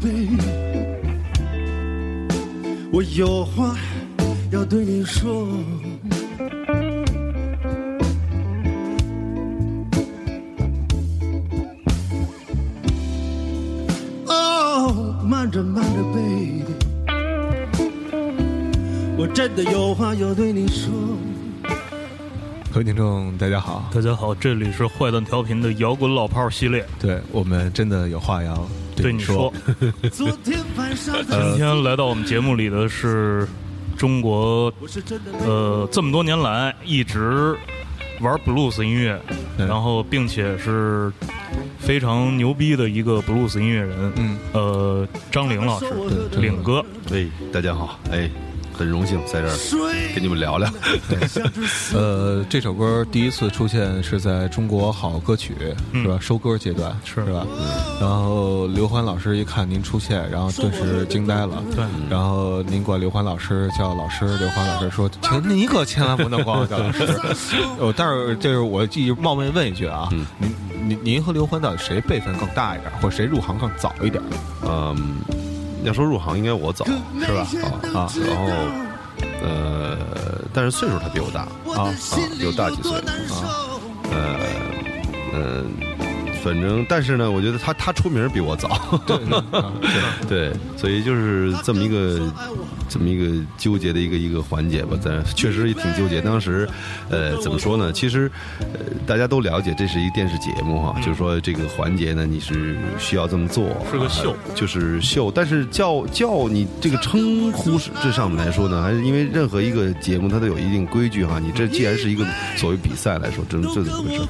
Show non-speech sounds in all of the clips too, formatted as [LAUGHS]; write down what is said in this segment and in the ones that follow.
baby，我有话要对你说。哦，慢着慢着，baby，我真的有话要对你说。各位听众，大家好，大家好，这里是坏蛋调频的摇滚老炮儿系列。对我们真的有话要你对你说，昨天晚上今天来到我们节目里的是中国呃这么多年来一直玩 blues 音乐，然后并且是非常牛逼的一个 blues 音乐人，嗯，呃，张玲老师，对。领哥，哎，大家好，哎，很荣幸在这儿跟你们聊聊。[LAUGHS] 呃，这首歌第一次出现是在中国好歌曲嗯是吧？收歌阶段是是吧？然后刘欢老师一看您出现，然后顿时惊呆了。对，然后您管刘欢老师叫老师，刘欢老师说：“请你可千万不能管我叫老师。”呃，但是就是我继续冒昧问一句啊，嗯您您您和刘欢到底谁辈分更大一点，或者谁入行更早一点？嗯，要说入行应该我早，是吧？啊啊，然后呃，但是岁数他比我大啊啊，比我大几岁啊，呃嗯。反正，但是呢，我觉得他他出名比我早，[LAUGHS] 对，所以就是这么一个这么一个纠结的一个一个环节吧，咱确实也挺纠结。当时，呃，怎么说呢？其实，呃，大家都了解这是一电视节目哈，就是说这个环节呢，你是需要这么做，是个秀呃就是秀。但是叫叫你这个称呼是这上面来说呢，还是因为任何一个节目它都有一定规矩哈。你这既然是一个所谓比赛来说，这这怎么回事？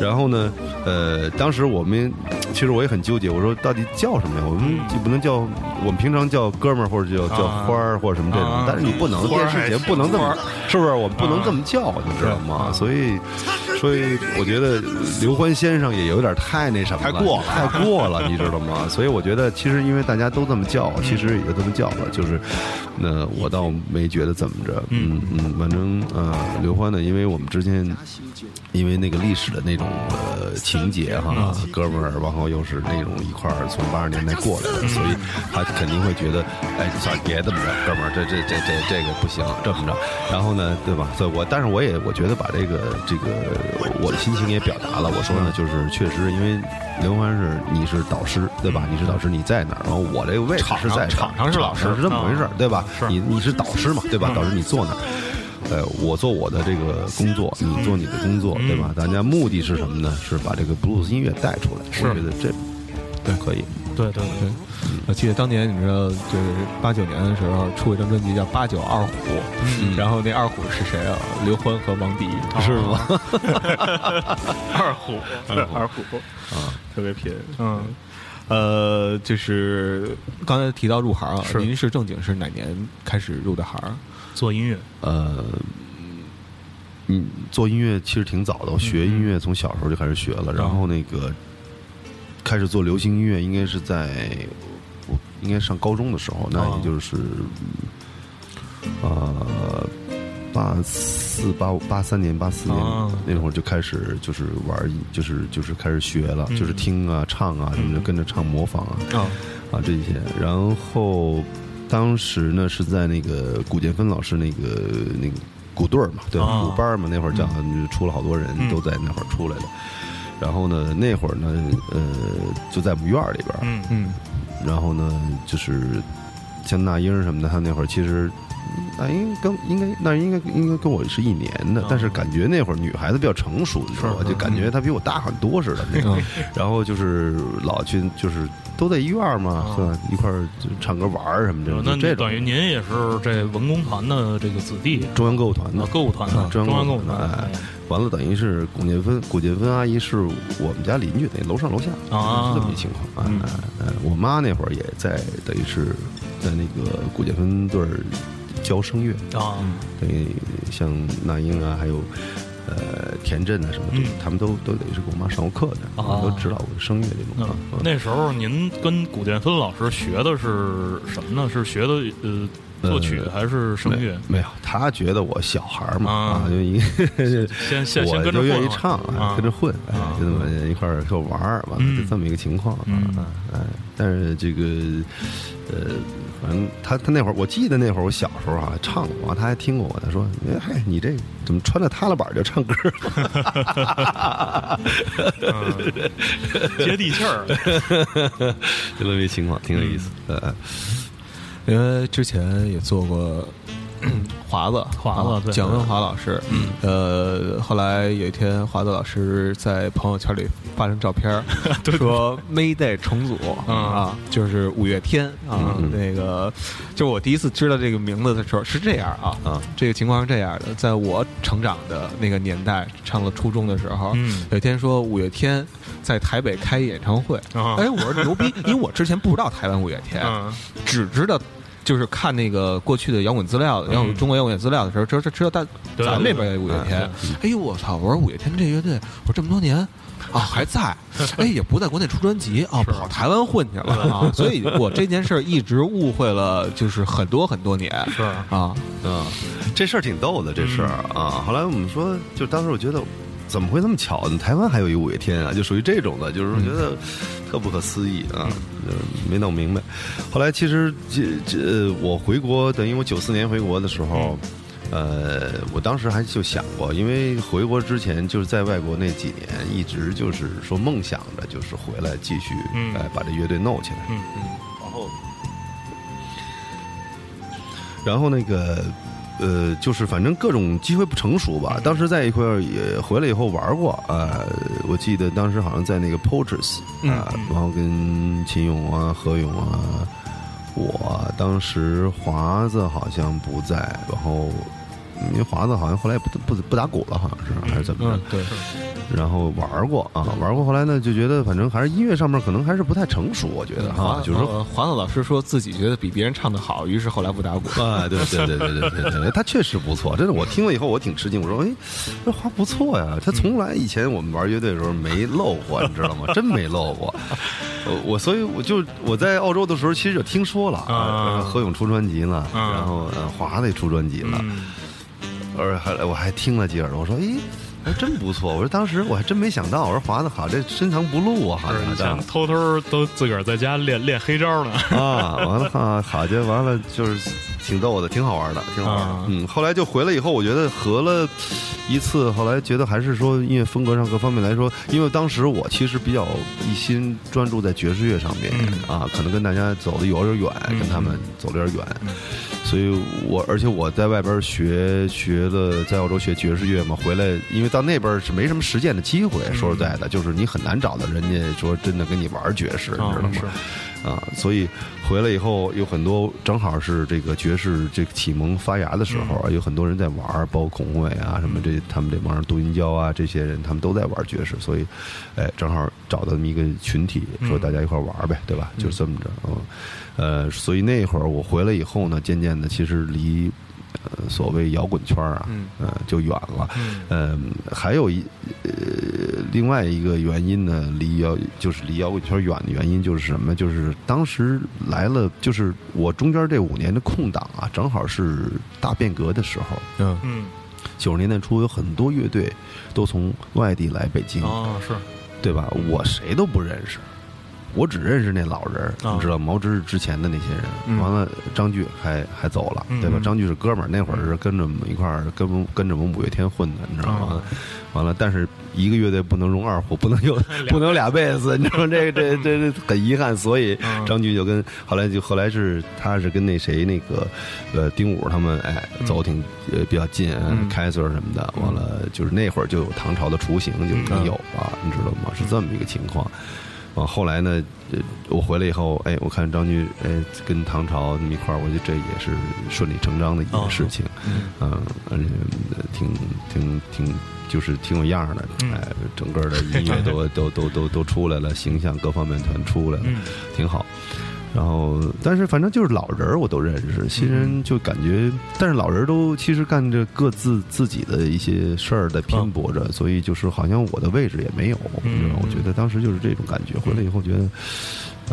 然后呢，呃，当时我们其实我也很纠结，我说到底叫什么呀？我们就不能叫我们平常叫哥们儿或者叫叫啊花儿或者什么这种啊，但是你不能电视节目不能这么，是不是？我们不能这么叫，你知道吗？所以，所以我觉得刘欢先生也有点太那什么了，太过了。太过了，你知道吗？[LAUGHS] 所以我觉得其实因为大家都这么叫，其实也就这么叫了，就是那我倒没觉得怎么着，嗯。嗯，反正呃，刘欢呢，因为我们之前因为那个历史的那种呃情节哈，哥们儿，然后又是那种一块儿从八十年代过来的，所以他肯定会觉得，哎，算了，别这么着，哥们儿，这这这这这个不行，这么着，然后呢，对吧？所以我，但是我也我觉得把这个这个我的心情也表达了，我说呢，就是确实因为刘欢是你是导师，对吧？你是导师，你在哪儿？然后我这个位置是在场上是老师是这么回事儿，对吧？你你是导师嘛，对吧？导师你坐哪儿。呃，我做我的这个工作，你做你的工作，对吧？大家目的是什么呢？是把这个布鲁斯音乐带出来。是我觉得这对可以。对对对，我记得当年你知道，就是八九年的时候出一张专辑叫《八九二虎》，然后那二虎是谁啊？刘欢和王迪，是吗？[LAUGHS] 二虎，二虎啊，特别拼。嗯，呃，就是刚才提到入行啊，是您是正经是哪年开始入的行？做音乐，呃，嗯，做音乐其实挺早的，我学音乐从小时候就开始学了，然后那个开始做流行音乐，应该是在我应该上高中的时候，那也就是呃八四八五八三年八四年啊。那会儿就开始就是玩，就是就是开始学了，就是听啊唱啊什么的，跟着唱模仿啊。啊，啊这些，然后当时呢是在那个古建芬老师那个那个鼓队儿嘛，对吧？啊。鼓班儿嘛，那会儿叫出了好多人嗯都在那会儿出来的。然后呢，那会儿呢，呃，就在我们院儿里边儿，嗯。嗯然后呢，就是像那英什么的，他那会儿其实。那应该跟应该那应该应该跟我是一年的，但是感觉那会儿女孩子比较成熟，你知道吧？就感觉她比我大很多似的那种。然后就是老去，就是都在医院嘛，是吧？一块儿唱歌玩儿什么的，那这等于您也是这文工团的这个子弟，中央歌舞团的。啊，歌舞团的中中央歌舞团。完了，等于是古建芬，古建芬阿姨是我们家邻居，等于楼上楼下啊。是这么一情况。哎哎哎，我妈那会儿也在，等于是在那个古建芬队儿教声乐，啊，等于像那英啊，还有呃田震啊什么的，嗯。他们都都得是给我妈上过课的，啊。都指导过声乐这那种啊。那时候您跟古建芬老师学的是什么呢？是学的呃作曲还是声乐？没有，他觉得我小孩儿嘛啊。啊，就一先先 [LAUGHS] 先我跟着就愿意混唱，哎啊。跟着混，哎啊。就这么一块儿就玩儿，完了嗯。就这么一个情况啊嗯。啊，哎，但是这个呃，反正他他那会儿，我记得那会儿我小时候啊唱过，他还听过我，他说：“哎嗨，你这怎么穿着踏拉板就唱歌？”嗯 [LAUGHS] 接地气儿。[LAUGHS] 就这么一情况，挺有意思。呃，因为之前也做过华子，华子蒋文华老师，嗯，呃，后来有一天华子老师在朋友圈里发张照片，[LAUGHS] 说 Mayday 重组嗯啊，就是五月天啊，那个，就我第一次知道这个名字的时候是这样啊，啊这个情况是这样的，在我成长的那个年代，上了初中的时候，嗯有一天说五月天在台北开演唱会，啊哎，我说牛逼，因为我之前不知道台湾五月天，[LAUGHS] 嗯只知道就是看那个过去的摇滚资料，摇滚中国摇滚资料的时候，知道知道但咱们这边有五月天。哎呦我操！我说五月天这乐队，我说这么多年啊还在，哎也不在国内出专辑啊，跑台湾混去了啊，所以我这件事儿一直误会了，就是很多很多年是啊。嗯，这事儿挺逗的，这事儿啊。后来我们说，就当时我觉得，怎么会这么巧呢？台湾还有一五月天啊，就属于这种的，就是觉得特不可思议啊，呃没弄明白。后来其实这这我回国，等于我九四年回国的时候。呃，我当时还就想过，因为回国之前就是在外国那几年，一直就是说梦想着就是回来继续，把这乐队弄起来。嗯然后，然后那个呃，就是反正各种机会不成熟吧。当时在一块儿也回来以后玩过，呃，我记得当时好像在那个 Porters 啊、嗯然后跟秦勇啊、何勇啊，我当时华子好像不在，然后。因为华子好像后来也不不不打鼓了，好像是还是怎么着？嗯，对，然后玩过啊，玩过。后来呢，就觉得反正还是音乐上面可能还是不太成熟，我觉得哈，华就是说呃华子老师说自己觉得比别人唱的好，于是后来不打鼓。啊，对对对对对对对，他确实不错，真的，我听了以后我挺吃惊，我说，哎，这花不错呀，他从来以前我们玩乐队的时候没露过，你知道吗？真没露过。呃我所以我就我在澳洲的时候，其实就听说了，啊何勇出专辑了，啊然后呃华子也出专辑了，嗯而还我还听了几耳朵，我说，诶。还真不错，我说当时我还真没想到，我说华子好，这深藏不露啊，好像前偷偷都自个儿在家练练黑招呢。啊，完了哈，好家伙，完了就是挺逗的，挺好玩的，挺好玩的。啊嗯，后来就回来以后，我觉得合了一次，后来觉得还是说音乐风格上各方面来说，因为当时我其实比较一心专注在爵士乐上面、啊，可能跟大家走的有点远，嗯跟他们走的有点远。嗯所以我而且我在外边学学的，在澳洲学爵士乐嘛，回来因为到那边是没什么实践的机会，说实在的，就是你很难找到人家说真的跟你玩爵士，你知道吗？啊所以回来以后有很多正好是这个爵士这个启蒙发芽的时候，嗯有很多人在玩，包括孔伟啊什么这他们这帮人杜云娇啊这些人，他们都在玩爵士，所以，哎，正好找到这么一个群体，说嗯大家一块儿玩儿呗，对吧？就这么着，嗯，呃，所以那会儿我回来以后呢，渐渐的其实离。呃，所谓摇滚圈啊，嗯呃，就远了。嗯嗯，还有一呃，另外一个原因呢，离摇就是离摇滚圈远的原因就是什么？就是当时来了，就是我中间这五年的空档啊，正好是大变革的时候。嗯嗯九十年代初有很多乐队都从外地来北京，啊是对吧？我谁都不认识，我只认识那老人你知道毛之之前的那些人。嗯。完了，张炬还还走了，嗯。对吧？嗯张炬是哥们儿，那会儿是跟着我们一块儿跟跟着我们五月天混的，你知道吗？啊。完了，但是一个乐队不能容二胡，不能有 [LAUGHS] 不能有俩贝斯，你知道吗？这这 [LAUGHS] 这这很遗憾，所以嗯。张炬就跟后来就后来是他是跟那谁那个呃丁武他们哎走挺呃比较近，嗯。开 Sir 什么的，完了就是那会儿就有唐朝的雏形就已经有了，你知道吗？是这么一个情况。完后来呢，呃，我回来以后，哎，我看张军，哎，跟唐朝那么一块儿，我觉得这也是顺理成章的一件事情，嗯，而且呃挺挺挺，就是挺有样儿的，嗯哎，整个的音乐都都都都都出来了，形象各方面全出来了，嗯挺好。然后，但是反正就是老人儿我都认识，新人就感觉，但是老人都其实干着各自自己的一些事儿在拼搏着，所以就是好像我的位置也没有？我觉得当时就是这种感觉。回来以后觉得，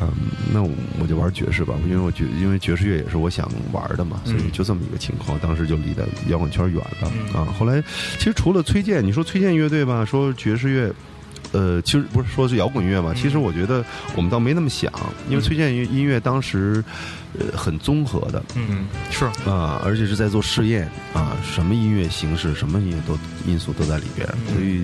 嗯，那我我就玩爵士吧，因为我觉因为爵士乐也是我想玩的嘛，所以嗯就这么一个情况，当时就离的摇滚圈远了、嗯啊。后来其实除了崔健，你说崔健乐队吧，说爵士乐。呃，其实不是说是摇滚乐嘛，嗯其实我觉得我们倒没那么想，因为崔健音乐当时呃很综合的，嗯，是，啊，而且是在做试验啊，什么音乐形式、什么音乐都因素都在里边，嗯所以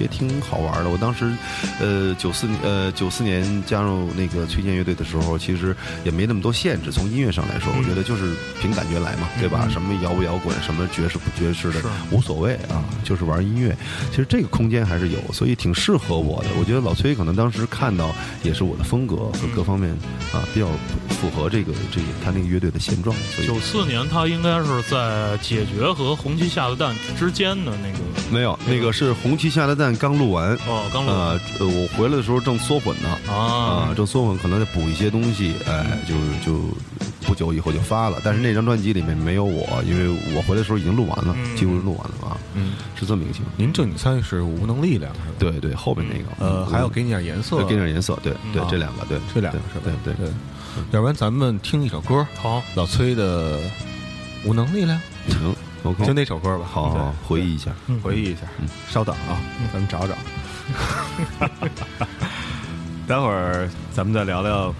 也挺好玩的。我当时，呃，九四呃九四年加入那个崔健乐队的时候，其实也没那么多限制。从音乐上来说，嗯我觉得就是凭感觉来嘛，对吧？嗯什么摇不摇滚，什么爵士不爵士的，无所谓啊，就是玩音乐。其实这个空间还是有，所以挺适合我的。我觉得老崔可能当时看到也是我的风格和各方面啊比较符合这个这个他那个乐队的现状，九四年他应该是在解决和红旗下的蛋之间的那个，没有，那个是红旗下的蛋刚录完，哦，刚录完，呃我回来的时候正缩混呢，啊、啊，正缩混，可能再补一些东西，哎，就就不久以后就发了。但是那张专辑里面没有我，因为我回来的时候已经录完了，嗯几乎是录完了啊，嗯，是这么一个情况。您正经参与是无能力量是吧？对对，后面那个，呃，嗯还要给你点颜色，对给点颜色，对对啊，这两个，对，这两个是吧？对对，对，要不然咱们听一首歌，好，老崔的《无能力量行，OK，》，就那首歌吧。好好好回忆一下，回忆一下。嗯稍等啊，咱们找找。[LAUGHS] 待会儿咱们再聊聊。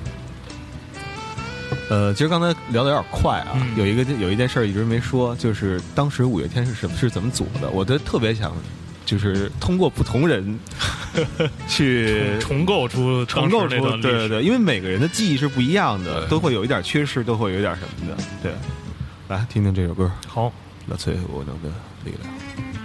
呃，其实刚才聊的有点快啊，嗯有一个有一件事儿一直没说，就是当时五月天是什么是怎么组的？我都特别想，就是通过不同人 [LAUGHS] 去重构出重构出对对对，因为每个人的记忆是不一样的，都会有一点缺失，都会有一点什么的。对，来听听这首歌，好，老崔我能的力量。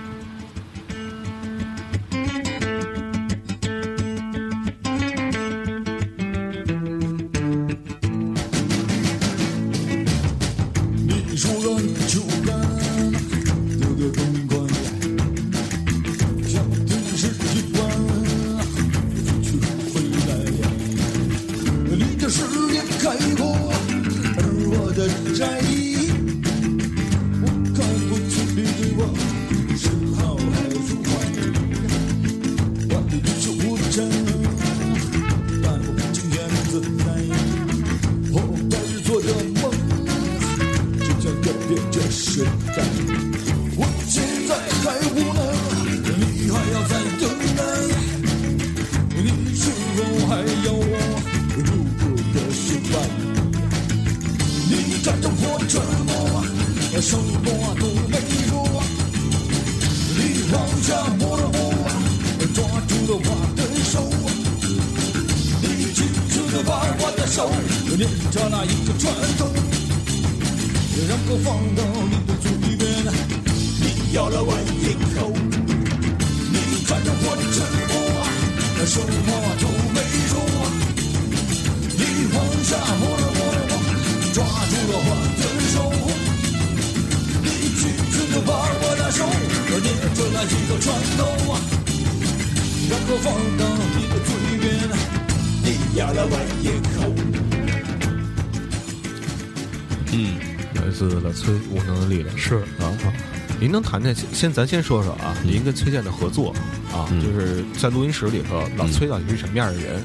能谈谈先咱先说说啊，您跟崔健的合作啊，嗯就是在录音室里头，老崔到底是什么样的人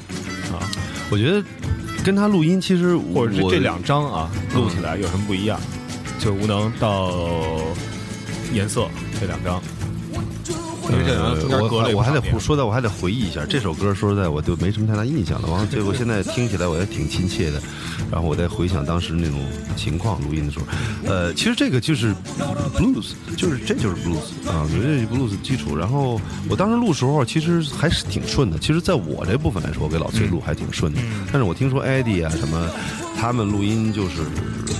啊？我觉得跟他录音，其实或者是这两张啊录起来有什么不一样？就是无能到颜色这两张，因为这两张中间呃隔了我我还得说的，我还得回忆一下这首歌。说实在，我就没什么太大印象了。完了，结果现在听起来我也挺亲切的。然后我再回想当时那种情况，录音的时候，呃，其实这个就是 blues，就是这就是 blues 啊，我觉得这 blues 基础。然后我当时录时候其实还是挺顺的。其实在我这部分来说，我给老崔录还挺顺的。但是我听说 Eddie 啊什么，他们录音就是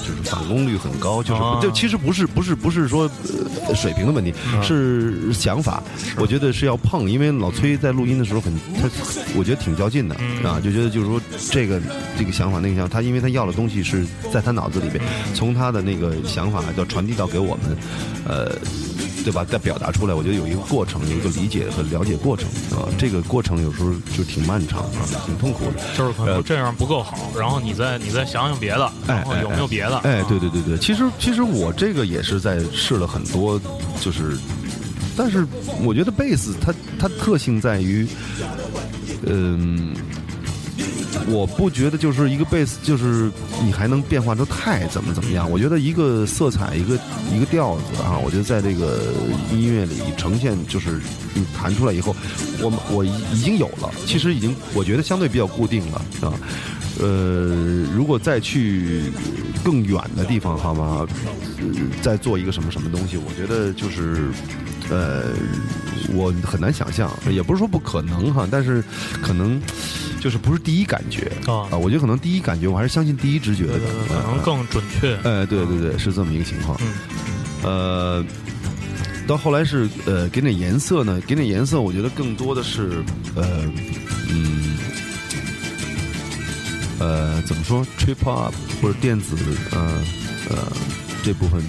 就是返工率很高，就是啊就其实不是不是不是说呃水平的问题，是想法。我觉得是要碰，因为老崔在录音的时候很他，我觉得挺较劲的啊，就觉得就是说这个这个想法那个想法，他因为他要的东西是在他脑子里边，从他的那个想法要传递到给我们，呃。对吧？再表达出来，我觉得有一个过程，有一个理解和了解过程啊。这个过程有时候就挺漫长啊，挺痛苦的。就是可能呃这样不够好，然后你再你再想想别的，哎然后有没有别的？哎，啊对对对对，其实其实我这个也是在试了很多，就是，但是我觉得贝斯它它特性在于，嗯、我不觉得就是一个贝斯，就是你还能变化出太怎么怎么样。我觉得一个色彩，一个一个调子啊，我觉得在这个音乐里呈现，就是你弹出来以后，我们我已已经有了，其实已经我觉得相对比较固定了啊。呃，如果再去更远的地方，好吗？呃再做一个什么什么东西，我觉得就是。呃，我很难想象，也不是说不可能哈，但是可能就是不是第一感觉啊我觉得可能第一感觉，我还是相信第一直觉的可能呃更准确。哎，对对对，是这么一个情况。嗯呃，到后来是呃，给点颜色呢，给点颜色，我觉得更多的是呃，嗯，呃，怎么说，trip hop 或者电子，呃呃，这部分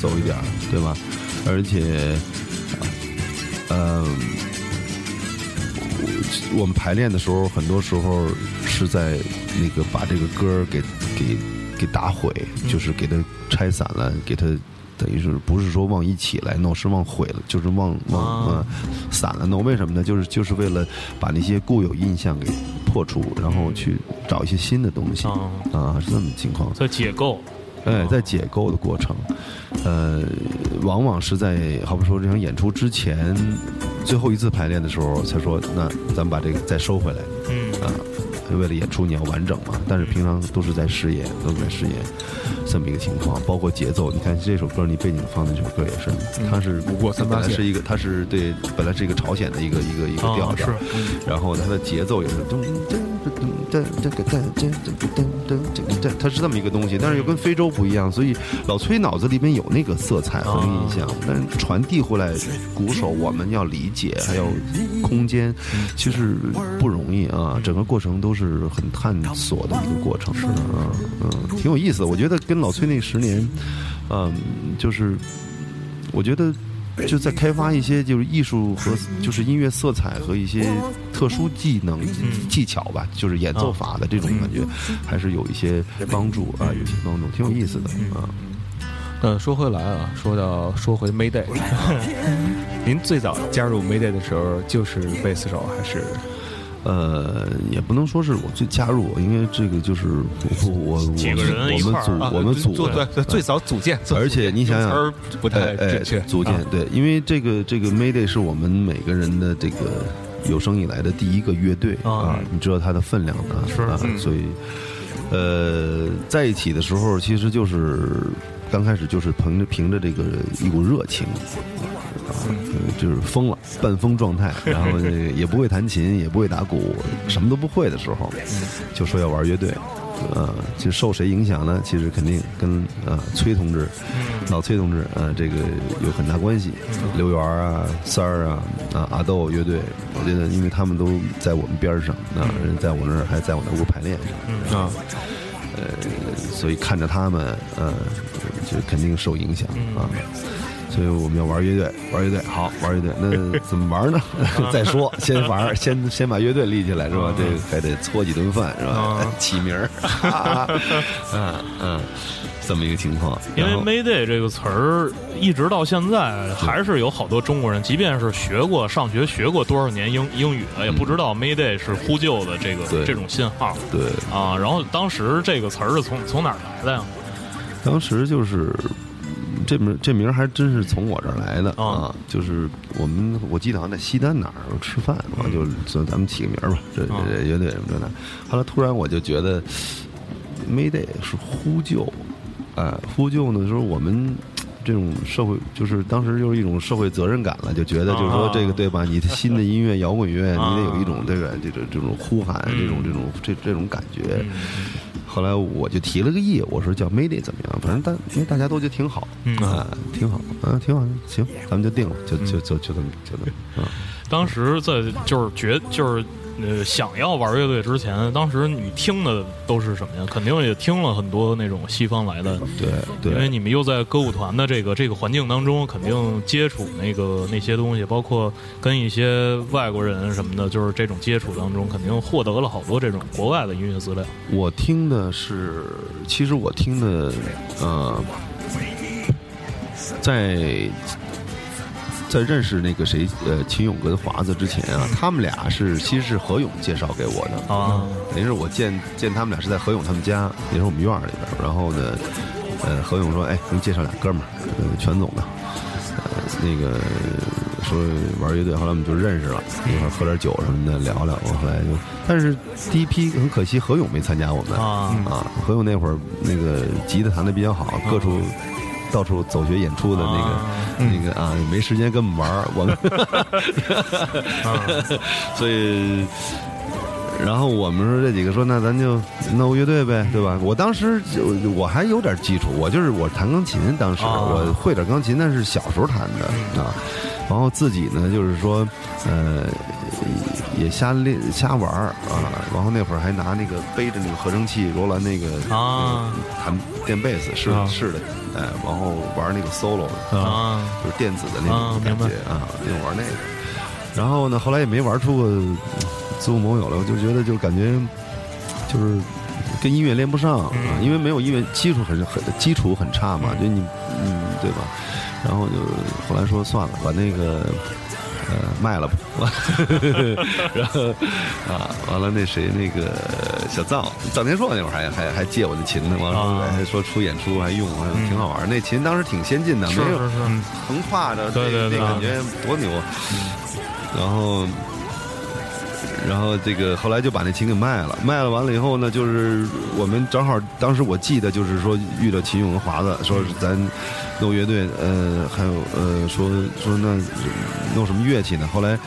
走一点儿，对吧？而且，呃，我我们排练的时候，很多时候是在那个把这个歌给给给打毁，嗯就是给它拆散了，给它等于是不是说往一起来弄，是往毁了，就是往往啊呃散了弄。为什么呢？就是就是为了把那些固有印象给破除，然后去找一些新的东西啊，啊，是这么情况。在解构。哎，在解构的过程，呃，往往是在好比说这场演出之前最后一次排练的时候，才说那咱们把这个再收回来嗯啊。为了演出你要完整嘛，但是平常都是在试演，都是在试演，这么一个情况，包括节奏。你看这首歌，你背景放的这首歌也是，它是不过三八来是一个，它是对，本来是一个朝鲜的一个一个一个调调，然后它的节奏也是噔噔噔噔噔噔噔噔噔噔噔噔，它是这么一个东西，但是又跟非洲不一样，所以老崔脑子里边有那个色彩和印象，但是传递回来，鼓手我们要理解，还有空间，其实不容易啊，整个过程都是很探索的一个过程，是的啊，嗯，挺有意思的。我觉得跟老崔那十年，嗯，就是我觉得。就在开发一些就是艺术和就是音乐色彩和一些特殊技能、技巧吧，就是演奏法的这种感觉，还是有一些帮助啊，有些帮助，挺有意思的啊。呃，说回来啊，说到说回 Mayday，[LAUGHS] 您最早加入 Mayday 的时候就是贝斯手还是？呃，也不能说是我最加入，因为这个就是我我我几个人一我们块儿组我们组做对对最早组建，而且你想想不太哎确，组建啊。对，因为这个这个 Mayday 是我们每个人的这个有生以来的第一个乐队啊。啊，你知道它的分量的是。啊，嗯。所以呃，在一起的时候，其实就是刚开始就是凭着凭着这个一股热情。啊，就是疯了，半疯状态，[LAUGHS] 然后这个也不会弹琴，也不会打鼓，什么都不会的时候，就说要玩乐队，呃，就受谁影响呢？其实肯定跟呃崔同志，老崔同志，呃，这个有很大关系。刘源啊、三儿啊、啊阿豆乐队，我觉得因为他们都在我们边儿上，啊，人在我那儿还在我那屋排练上，啊，呃，所以看着他们，呃，就肯定受影响啊。所以我们要玩乐队，玩乐队好，玩乐队那怎么玩呢？[LAUGHS] 再说，先玩，[LAUGHS] 先先把乐队立起来是吧？这还得搓几顿饭是吧啊？[LAUGHS] 起名儿，嗯嗯，这么一个情况。因为 “Mayday” 这个词儿一直到现在还是有好多中国人，即便是学过上学学过多少年英英语的，也不知道 “Mayday” 是呼救的这个这种信号对，啊。然后当时这个词儿是从从哪儿来的呀？当时就是这名这名还真是从我这儿来的啊啊，就是我们我记得好像在西单哪儿吃饭，我就说咱们起个名儿吧，这乐队什么的。后来突然我就觉得 Mayday 是呼救，哎，呼救呢，就是我们。这种社会就是当时就是一种社会责任感了，就觉得就是说这个对吧？你的新的音乐摇滚乐，你得有一种这个这种这种呼喊，这种这种这这种感觉。后来我就提了个议，我说叫 Mayday 怎么样？反正大因为大家都觉得挺好，嗯啊，挺好，啊，挺好，行，咱们就定了，就就就就这么就这么啊。当时在就是觉就是呃想要玩乐队之前，当时你听的都是什么呀？肯定也听了很多那种西方来的，对对，因为你们又在歌舞团的这个这个环境当中，肯定接触那个那些东西，包括跟一些外国人什么的，就是这种接触当中，肯定获得了好多这种国外的音乐资料。我听的是，其实我听的，呃，在在认识那个谁呃秦勇跟华子之前啊，他们俩是其实是何勇介绍给我的啊，等于是我见见他们俩是在何勇他们家，也是我们院儿里边。然后呢，呃，何勇说：“哎，给你介绍俩哥们儿，呃，全总的，呃，那个说玩乐队，后来我们就认识了，一块儿喝点酒什么的，聊聊。后来就，但是第一批很可惜，何勇没参加我们啊啊。何勇那会儿那个吉他弹的比较好，各处。到处走学演出的那个、那个啊，没时间跟我们玩儿，我们啊，[LAUGHS] 所以，然后我们说这几个说那咱就弄个乐队呗，对吧？我当时就我还有点基础，我就是我弹钢琴，当时啊我会点钢琴，那是小时候弹的啊。然后自己呢，就是说，呃，也瞎练瞎玩儿啊。然后那会儿还拿那个背着那个合成器，罗兰那个啊那个弹电贝斯是啊是的，哎，然后玩那个 solo 啊就是电子的那啊种感觉啊，那种玩那个。然后呢，后来也没玩出个自我某有了，我就觉得就感觉就是跟音乐连不上因为没有音乐基础很很基础很差嘛，就你嗯对吧？然后就后来说算了，把那个。呃，卖了吧，[LAUGHS] 然后啊，完了那谁那个小藏藏天硕那会儿还还还借我的琴呢，完了啊。还说出演出还用，还挺好玩儿。那琴当时挺先进的，没有横跨着，对对对。感觉多牛。然后，然后这个后来就把那琴给卖了，卖了完了以后呢，就是我们正好当时我记得就是说遇到秦勇和华子，说是咱弄乐队，呃，还有呃说说那弄什么乐器呢？后来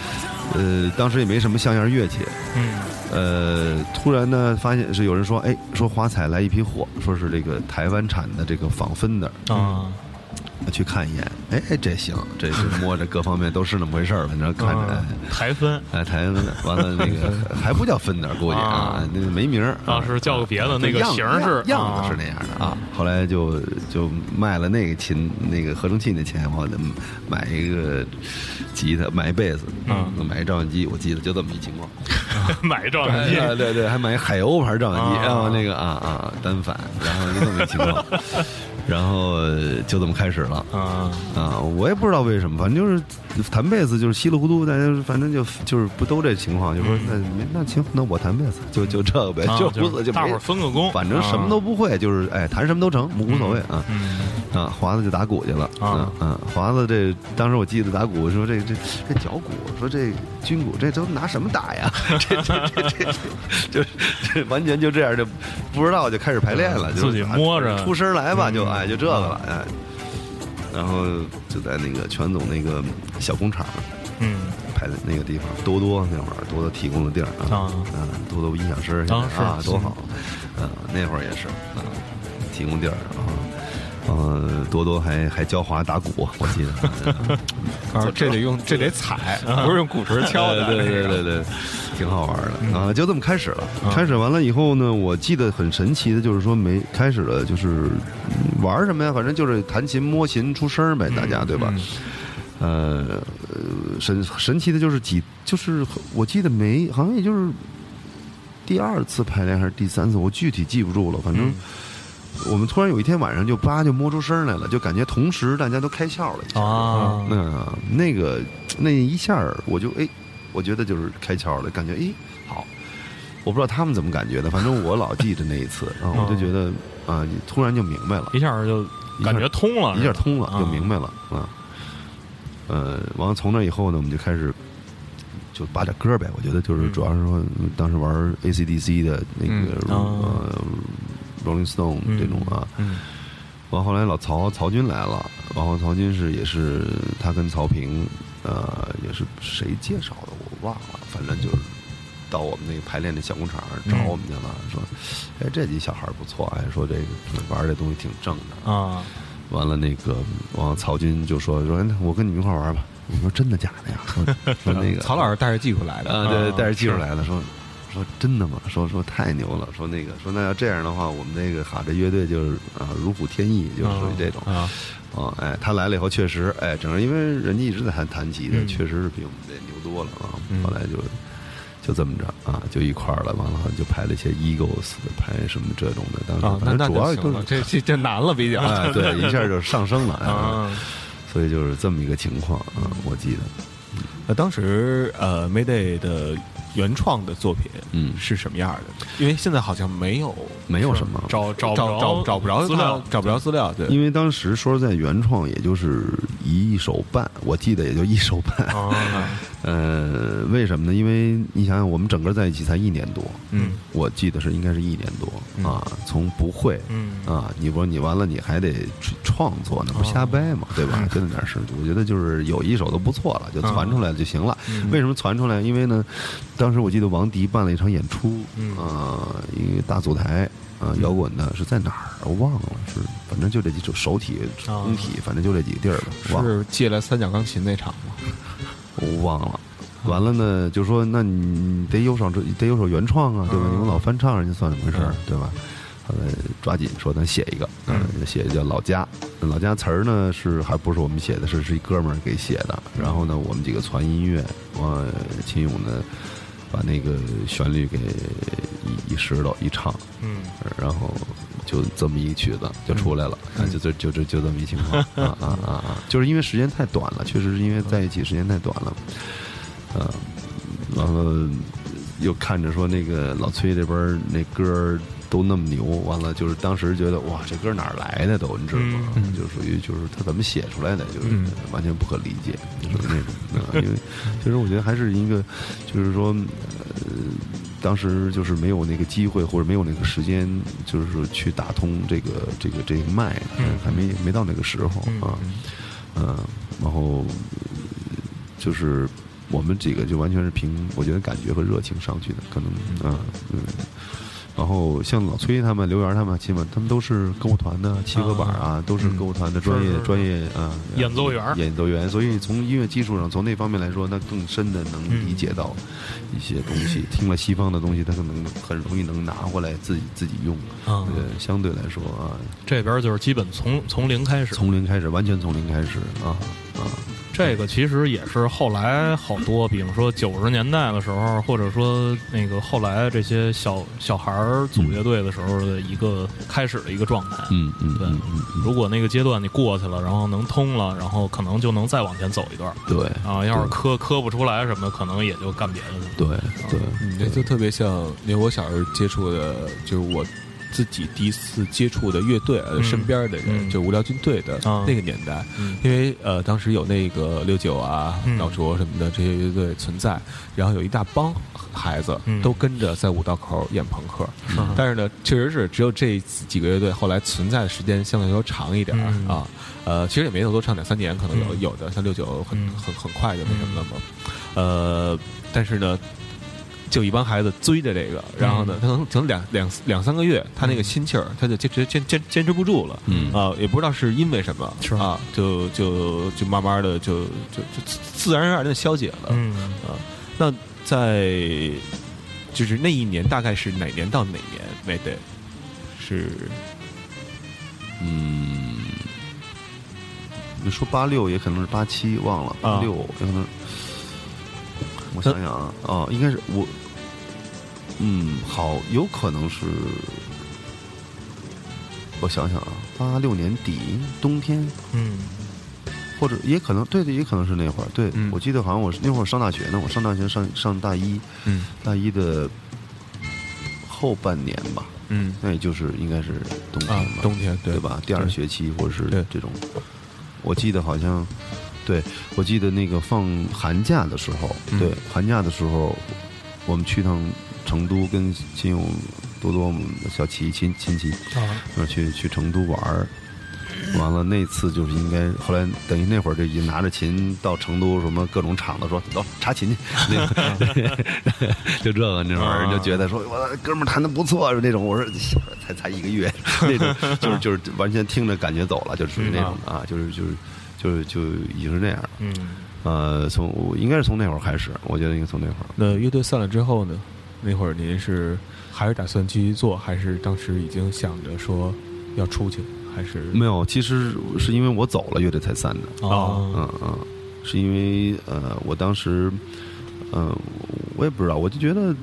呃当时也没什么像样乐器，嗯。呃，突然呢，发现是有人说，哎，说华彩来一批货，说是这个台湾产的这个仿芬的，啊去看一眼，哎哎，这行，这是摸着各方面都是那么回事儿，反正 [LAUGHS] 看着，啊台分哎，台分，完了那个 [LAUGHS] 还不叫分点，估计啊啊，那个没名儿啊是叫个别的那个样型儿是啊样样子是那样的啊。后来就就卖了那个琴，那个合成器那钱，我得买一个吉他，买一贝斯，嗯，买一照相机，我记得就这么一情况。[LAUGHS] 买照相机啊，对对，还买一海鸥牌照相机，啊然后那个啊啊单反，然后就这么一情况，然后就这么开始了。啊啊，我也不知道为什么，反正就是弹贝斯就是稀里糊涂，大家反正就就是不都这情况，就说那没那行，那我弹贝斯，就就这个呗，啊就大伙儿分个工，反正什么都不会，就是哎弹什么都成，无所谓啊。嗯啊，华子就打鼓去了啊嗯嗯，华子这当时我记得打鼓说这这这脚鼓，说这军鼓这都拿什么打呀？这这这这这就这完全就这样就不知道就开始排练了，就自己摸着出声来吧，嗯就哎就这个了哎。然后就在那个全总那个小工厂嗯拍的那个地方，多多那会儿多多提供的地儿啊嗯，多多音响师现啊多好，嗯，那会儿也是啊，提供地儿啊。呃，多多还还教华打鼓，我记得。[LAUGHS] 这得用这得踩，不是用鼓槌敲的。对对对对对，挺好玩的啊！就这么开始了。开始完了以后呢，我记得很神奇的，就是说没开始了，就是嗯玩什么呀？反正就是弹琴、摸琴出声呗，大家对吧？呃，呃神神奇的就是几，就是我记得没，好像也就是第二次排练还是第三次，我具体记不住了。反正我们突然有一天晚上就叭就摸出声来了，就感觉同时大家都开窍了。啊那那个那一下儿我就哎，我觉得就是开窍了，感觉哎好。我不知道他们怎么感觉的，反正我老记着那一次，然后我就觉得啊，你突然就明白了，一下就感觉通了，一下通了，啊就明白了啊。呃，完了从那以后呢，我们就开始就扒点歌呗。我觉得就是主要是说，当时玩 AC/DC 的那个呃 Rolling Stone 嗯这种啊。嗯完后来老曹曹军来了，然后曹军是也是他跟曹平，呃，也是谁介绍的我忘了，反正就是到我们那个排练的小工厂找我们去了，说，哎，这几小孩不错，哎，说这个玩这东西挺正的。啊完了那个，完了曹军就说说，哎那我跟你们一块玩吧。我说真的假的呀？说 [LAUGHS] 说那个曹老师带着技术来的，啊，对，啊带着技术来的，说说真的吗？说说太牛了，说那个说那要这样的话，我们那个哈这乐队就是啊如虎添翼，就是属于这种。啊哦，哎，他来了以后确实，哎，整个因为人家一直在弹弹吉他，嗯。确实是比我们这牛多了啊。嗯。后来就就这么着啊，就一块儿了，完了就拍了一些 Eagles 的，排什么这种的，当时啊，那那反正主要是这这这难了比较。哎，对，一下就上升了，[LAUGHS] 哎。啊。所以就是这么一个情况啊，我记得，那当时呃，Mayday 的原创的作品，嗯。是什么样的？因为现在好像没有没有什么，找找找找找不着资料，找不着资料，对，因为当时说实在，原创也就是一手半，我记得也就一手半。啊，呃，为什么呢？因为你想想，我们整个在一起才一年多，嗯我记得是应该是一年多、嗯啊。从不会嗯啊，你说你完了，你还得去创作，那不瞎掰嘛，[LAUGHS] 对吧？真的点事，我觉得就是有一首都不错了，就传出来就行了。为什么传出来？因为呢，当时我记得王迪办了一场演出，嗯啊，一个大舞台。啊，摇滚的是在哪儿？我忘了，是反正就这几首手体、啊中体，反正就这几个地儿吧。是借来三角钢琴那场吗？我忘了。完了呢，就说那你得有首得有首原创啊，对吧？嗯你们老翻唱人家算怎么回事儿，对吧？后来抓紧说咱写一个，嗯，写叫《老家》。老家词儿呢是还不是我们写的，是是一哥们儿给写的。然后呢，我们几个传音乐，我秦勇呢把那个旋律给一一石头一唱，嗯。然后就这么一曲子就出来了，啊，就就就就就这么一情况 [LAUGHS] 啊啊啊啊！就是因为时间太短了，确实是因为在一起时间太短了，啊，完了又看着说那个老崔这边那歌儿都那么牛，完了就是当时觉得哇，这歌哪儿来的都你知道吗？嗯。就属于就是他怎么写出来的，就是嗯。完全不可理解，就属于那种，啊因为其实我觉得还是一个，就是说，呃，当时就是没有那个机会或者没有那个时间，就是说去打通这个这个这个脉，嗯。还没没到那个时候嗯啊，嗯，然后呃就是我们几个就完全是凭我觉得感觉和热情上去的，可能啊嗯。然后像老崔他们、刘源他们，基本他们都是歌舞团的七合板啊，都是歌舞团的专业专业啊演奏员。演奏员，所以从音乐技术上，从那方面来说，那更深的能理解到一些东西。听了西方的东西，他可能很容易能拿回来自己自己用。啊，呃，相对来说啊，这边就是基本从从零开始，从零开始，完全从零开始啊啊，这个其实也是后来好多，比如说九十年代的时候，或者说那个后来这些小小孩儿组乐队的时候的一个开始的一个状态。嗯嗯对如果那个阶段你过去了，然后能通了，然后可能就能再往前走一段对啊。要是磕磕不出来什么，可能也就干别的去了。对对，你，这就特别像，因为我小时候接触的，就是我自己第一次接触的乐队，身边的人，嗯。就无聊军队的啊。那个年代。嗯。因为呃，当时有那个六九啊、嗯。老卓什么的这些乐队存在，然后有一大帮孩子嗯。都跟着在五道口演朋克。嗯。但是呢，确实是只有这几个乐队后来存在的时间相对来说长一点啊。呃，其实也没有多长，两三年可能有、嗯。有的，像六九很、嗯。很很快就那什么了嘛。呃，但是呢，就一帮孩子追着这个，然后呢，他可能可能两两两三个月，他那个心气儿，他就坚持坚坚坚持不住了。嗯啊，也不知道是因为什么，是啊，就就就慢慢的就就就自自然而然的消解了。嗯啊，那在就是那一年大概是哪年到哪年？没得，是嗯，你说八六也可能是八七，忘了八六也可能。我想想啊，哦，应该是我，嗯，好，有可能是，我想想啊，八六年底冬天，嗯。或者也可能对对，也可能是那会儿。对，嗯。我记得好像我是那会儿上大学呢，我上大学上上大一，嗯。大一的后半年吧，嗯。那也就是应该是冬天啊吧，，冬天对。对吧？第二学期或者是这种，我记得好像，对我记得那个放寒假的时候，嗯。对寒假的时候，我们去趟成都，跟亲友多多、小齐亲亲戚，啊呃去去成都玩儿。完了，那次就是应该后来等于那会儿就已经拿着琴到成都什么各种厂子说走查琴去，那 [LAUGHS] 个就这个那会儿就觉得说我哥们儿弹的不错那种，我说才才一个月 [LAUGHS] 那种，就是就是完全听着感觉走了，就属于那种啊，就是就是就是就已经是那样了。嗯呃，从应该是从那会儿开始，我觉得应该从那会儿。那乐队散了之后呢？那会儿您是还是打算继续做，还是当时已经想着说要出去，还是？没有，其实是因为我走了，乐队才散的。哦。嗯嗯，是因为呃，我当时，呃，我也不知道，我就觉得，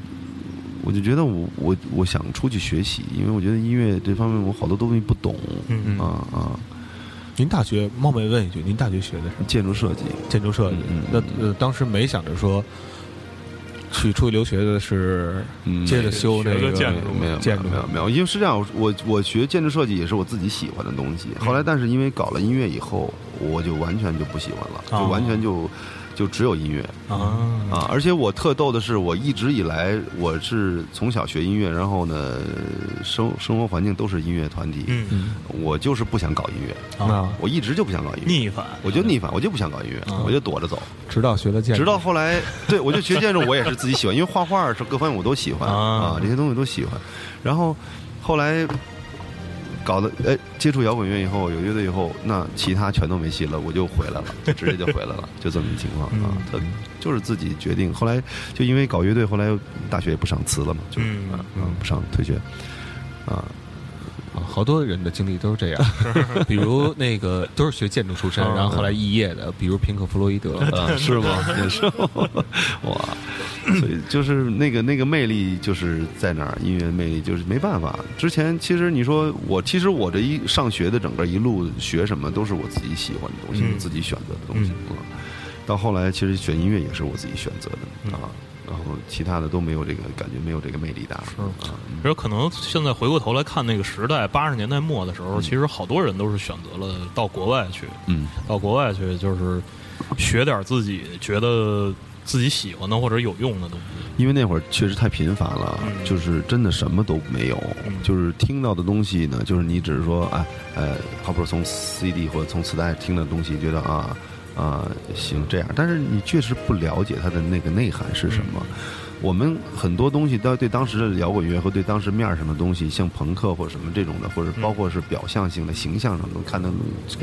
我就觉得我我我想出去学习，因为我觉得音乐这方面我好多东西不懂，嗯啊啊，您大学冒昧问一句，您大学学的是建筑设计，建筑设计。嗯嗯？那呃，当时没想着说去出去留学的是嗯接着修那个个建筑没有没建筑有没有没有，因为是这样，我我学建筑设计也是我自己喜欢的东西。后来，但是因为搞了音乐以后，我就完全就不喜欢了，哦就完全就就只有音乐。啊。啊！而且我特逗的是，我一直以来我是从小学音乐，然后呢，生生活环境都是音乐团体，嗯。嗯我就是不想搞音乐，啊，我一直就不想搞音乐，逆反，我就逆反，我就不想搞音乐，啊。我就躲着走。直到学了建筑，直到后来，对我就学建筑，我也是自己喜欢，因为画画是各方面我都喜欢啊。啊，这些东西都喜欢。然后后来搞得，哎，接触摇滚乐以后，有乐队以后，那其他全都没戏了，我就回来了，就 [LAUGHS] 直接就回来了，就这么一情况啊。嗯他就是自己决定，后来就因为搞乐队，后来大学也不上辞了嘛，就嗯嗯不上退学啊。啊，好多人的经历都是这样，[LAUGHS] 比如那个都是学建筑出身，嗯然后后来肄业的，比如平克·弗洛伊德，[LAUGHS] 啊，是吗？也是吗，哇！所以就是那个那个魅力就是在哪儿，音乐魅力就是没办法。之前其实你说我，其实我这一上学的整个一路学什么都是我自己喜欢的东西，自己选择的东西。嗯，到后来其实选音乐也是我自己选择的啊，然后其他的都没有这个感觉，没有这个魅力大。是。啊，嗯。其实可能现在回过头来看那个时代，八十年代末的时候，其实好多人都是选择了到国外去，嗯。到国外去就是学点自己觉得自己喜欢的或者有用的东西。因为那会儿确实太频繁了，嗯。就是真的什么都没有，嗯。就是听到的东西呢，就是你只是说，哎，呃，好比说从 CD 或者从磁带听的东西，觉得啊啊行这样，但是你确实不了解它的那个内涵是什么。我们很多东西都对当时的摇滚乐和对当时面儿上的东西，像朋克或者什么这种的，或者包括是表象性的、形象上的，看到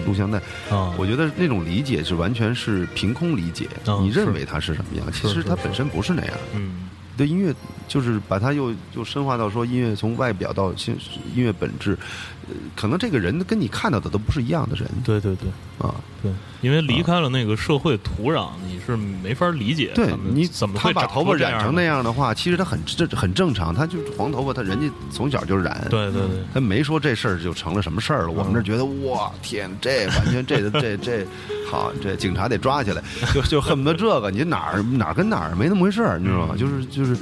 录像带，啊，我觉得那种理解是完全是凭空理解，你认为它是什么样，其实它本身不是那样。嗯。对音乐，就是把它又又深化到说音乐从外表到性音乐本质，呃，可能这个人跟你看到的都不是一样的人对对对啊。对，因为离开了那个社会土壤，你是没法理解对你怎么他把头发染成那样的话，其实他很这很正常，他就是黄头发，他人家从小就染。对对对，他没说这事儿就成了什么事儿了。我们这觉得，哇天，这完全这这这，好，这警察得抓起来，就就恨不得这个，你哪儿哪儿跟哪儿没那么回事儿，你知道吗？就是就是，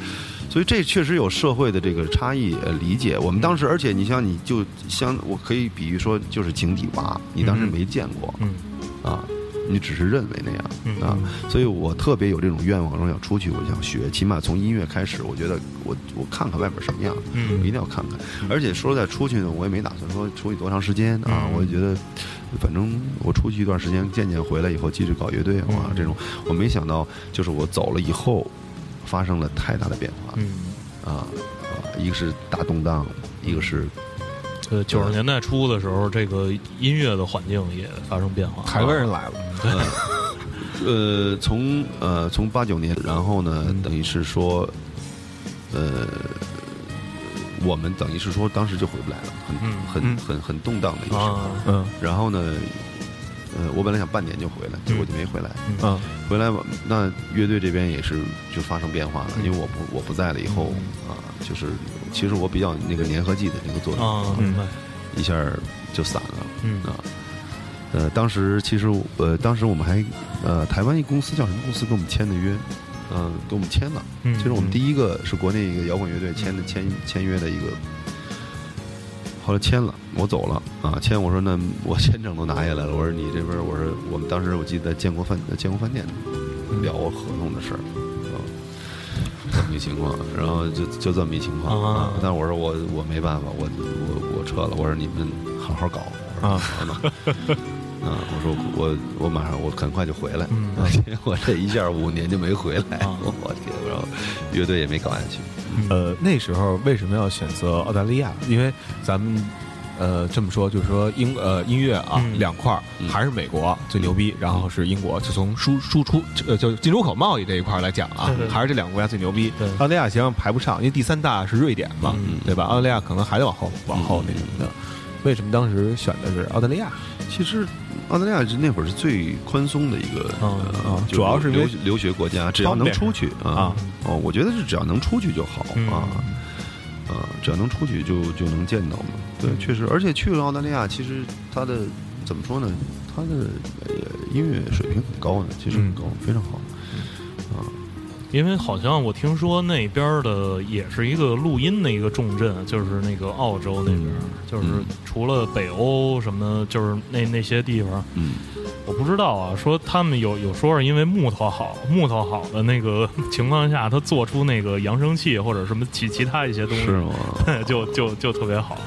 所以这确实有社会的这个差异呃理解。我们当时，而且你像你就像我可以比喻说，就是井底蛙，你当时没见过嗯啊。你只是认为那样嗯啊，所以我特别有这种愿望，说想出去，我想学，起码从音乐开始，我觉得我我看看外边什么样，嗯我一定要看看。而且说实在出去呢，我也没打算说出去多长时间啊，嗯我也觉得，反正我出去一段时间见见，回来以后继续搞乐队啊嗯，这种我没想到，就是我走了以后，发生了太大的变化。嗯，啊啊，一个是大动荡，一个是呃，九十年代初的时候，这个音乐的环境也发生变化。台湾人来了，对。[LAUGHS] 呃，从呃从八九年，然后呢，等于是说，呃，我们等于是说当时就回不来了，很嗯。很嗯。很很动荡的一个时候。啊，嗯。然后呢，呃，我本来想半年就回来，结果就没回来。嗯回来吧，那乐队这边也是就发生变化了，因为我不我不在了以后啊，就是其实我比较那个粘合剂的那个作用，啊，明白，一下就散了嗯啊。呃，当时其实呃，当时我们还呃，台湾一公司叫什么公司跟我们签的约，嗯、跟我们签了。嗯，其实我们第一个是国内一个摇滚乐队签的签签约的一个，后来签了，我走了啊，签我说那我签证都拿下来了，[LAUGHS] 我说你这边我说我们当时我记得在建国饭在建国饭店聊合同的事儿啊，这么一情况，然后就就这么一情况啊。啊，但是我说我我没办法，我我我撤了，我说你们好好搞啊。好吧 [LAUGHS] 啊，我说我我马上我很快就回来，嗯。啊 [LAUGHS] 结果这一下五年就没回来，啊。我天，然后乐队也没搞下去。呃，那时候为什么要选择澳大利亚？因为咱们呃这么说，就是说英呃音乐啊、嗯。两块还是美国最牛逼，然后是英国，就从输输出呃就进出口贸易这一块来讲啊对对，对。还是这两个国家最牛逼。对。澳大利亚实际上排不上，因为第三大是瑞典嘛，嗯。对吧？澳大利亚可能还得往后往后那什么的。为什么当时选的是澳大利亚？其实澳大利亚是那会儿是最宽松的一个，主要是留留学国家，只要能出去啊。啊。哦，我觉得是只要能出去就好嗯。啊啊，只要能出去就就能见到嘛。对，确实，而且去了澳大利亚，其实它的怎么说呢？他的呃音乐水平很高的，其实很高，非常好。啊因为好像我听说那边的也是一个录音的一个重镇，就是那个澳洲那边儿，就是除了北欧什么，就是那那些地方，嗯，我不知道啊。说他们有有说是因为木头好，木头好的那个 [LAUGHS] 情况下，他做出那个扬声器或者什么其其他一些东西，是吗？[LAUGHS] 就就就特别好。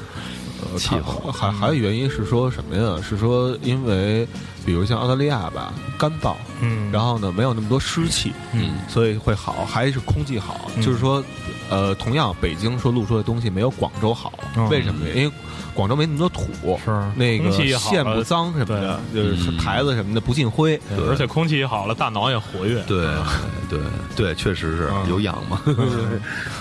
呃气候还还有原因是说什么呀？是说因为比如像澳大利亚吧，干燥，嗯，然后呢没有那么多湿气，嗯所以会好，还是空气好。嗯就是说，呃，同样北京说露出的东西没有广州好，嗯为什么呀？因为广州没那么多土，是那个线不脏什么的，就是嗯台子什么的不进灰。对而且空气也好了，大脑也活跃。对对对，确实是嗯有氧嘛。[LAUGHS]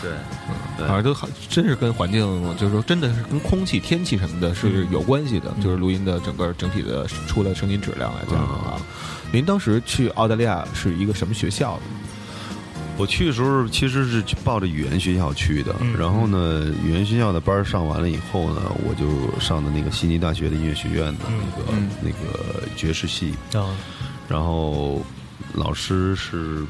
对，反正都好，真是跟环境，就是说，真的是跟空气、天气什么的是有关系的。就是录音的整个整体的出的声音质量来讲的话，您当时去澳大利亚是一个什么学校？的？我去的时候其实是抱着语言学校去的，嗯。然后呢，语言学校的班上完了以后呢，我就上的那个悉尼大学的音乐学院的那个、嗯。那个爵士系，啊，然后老师是，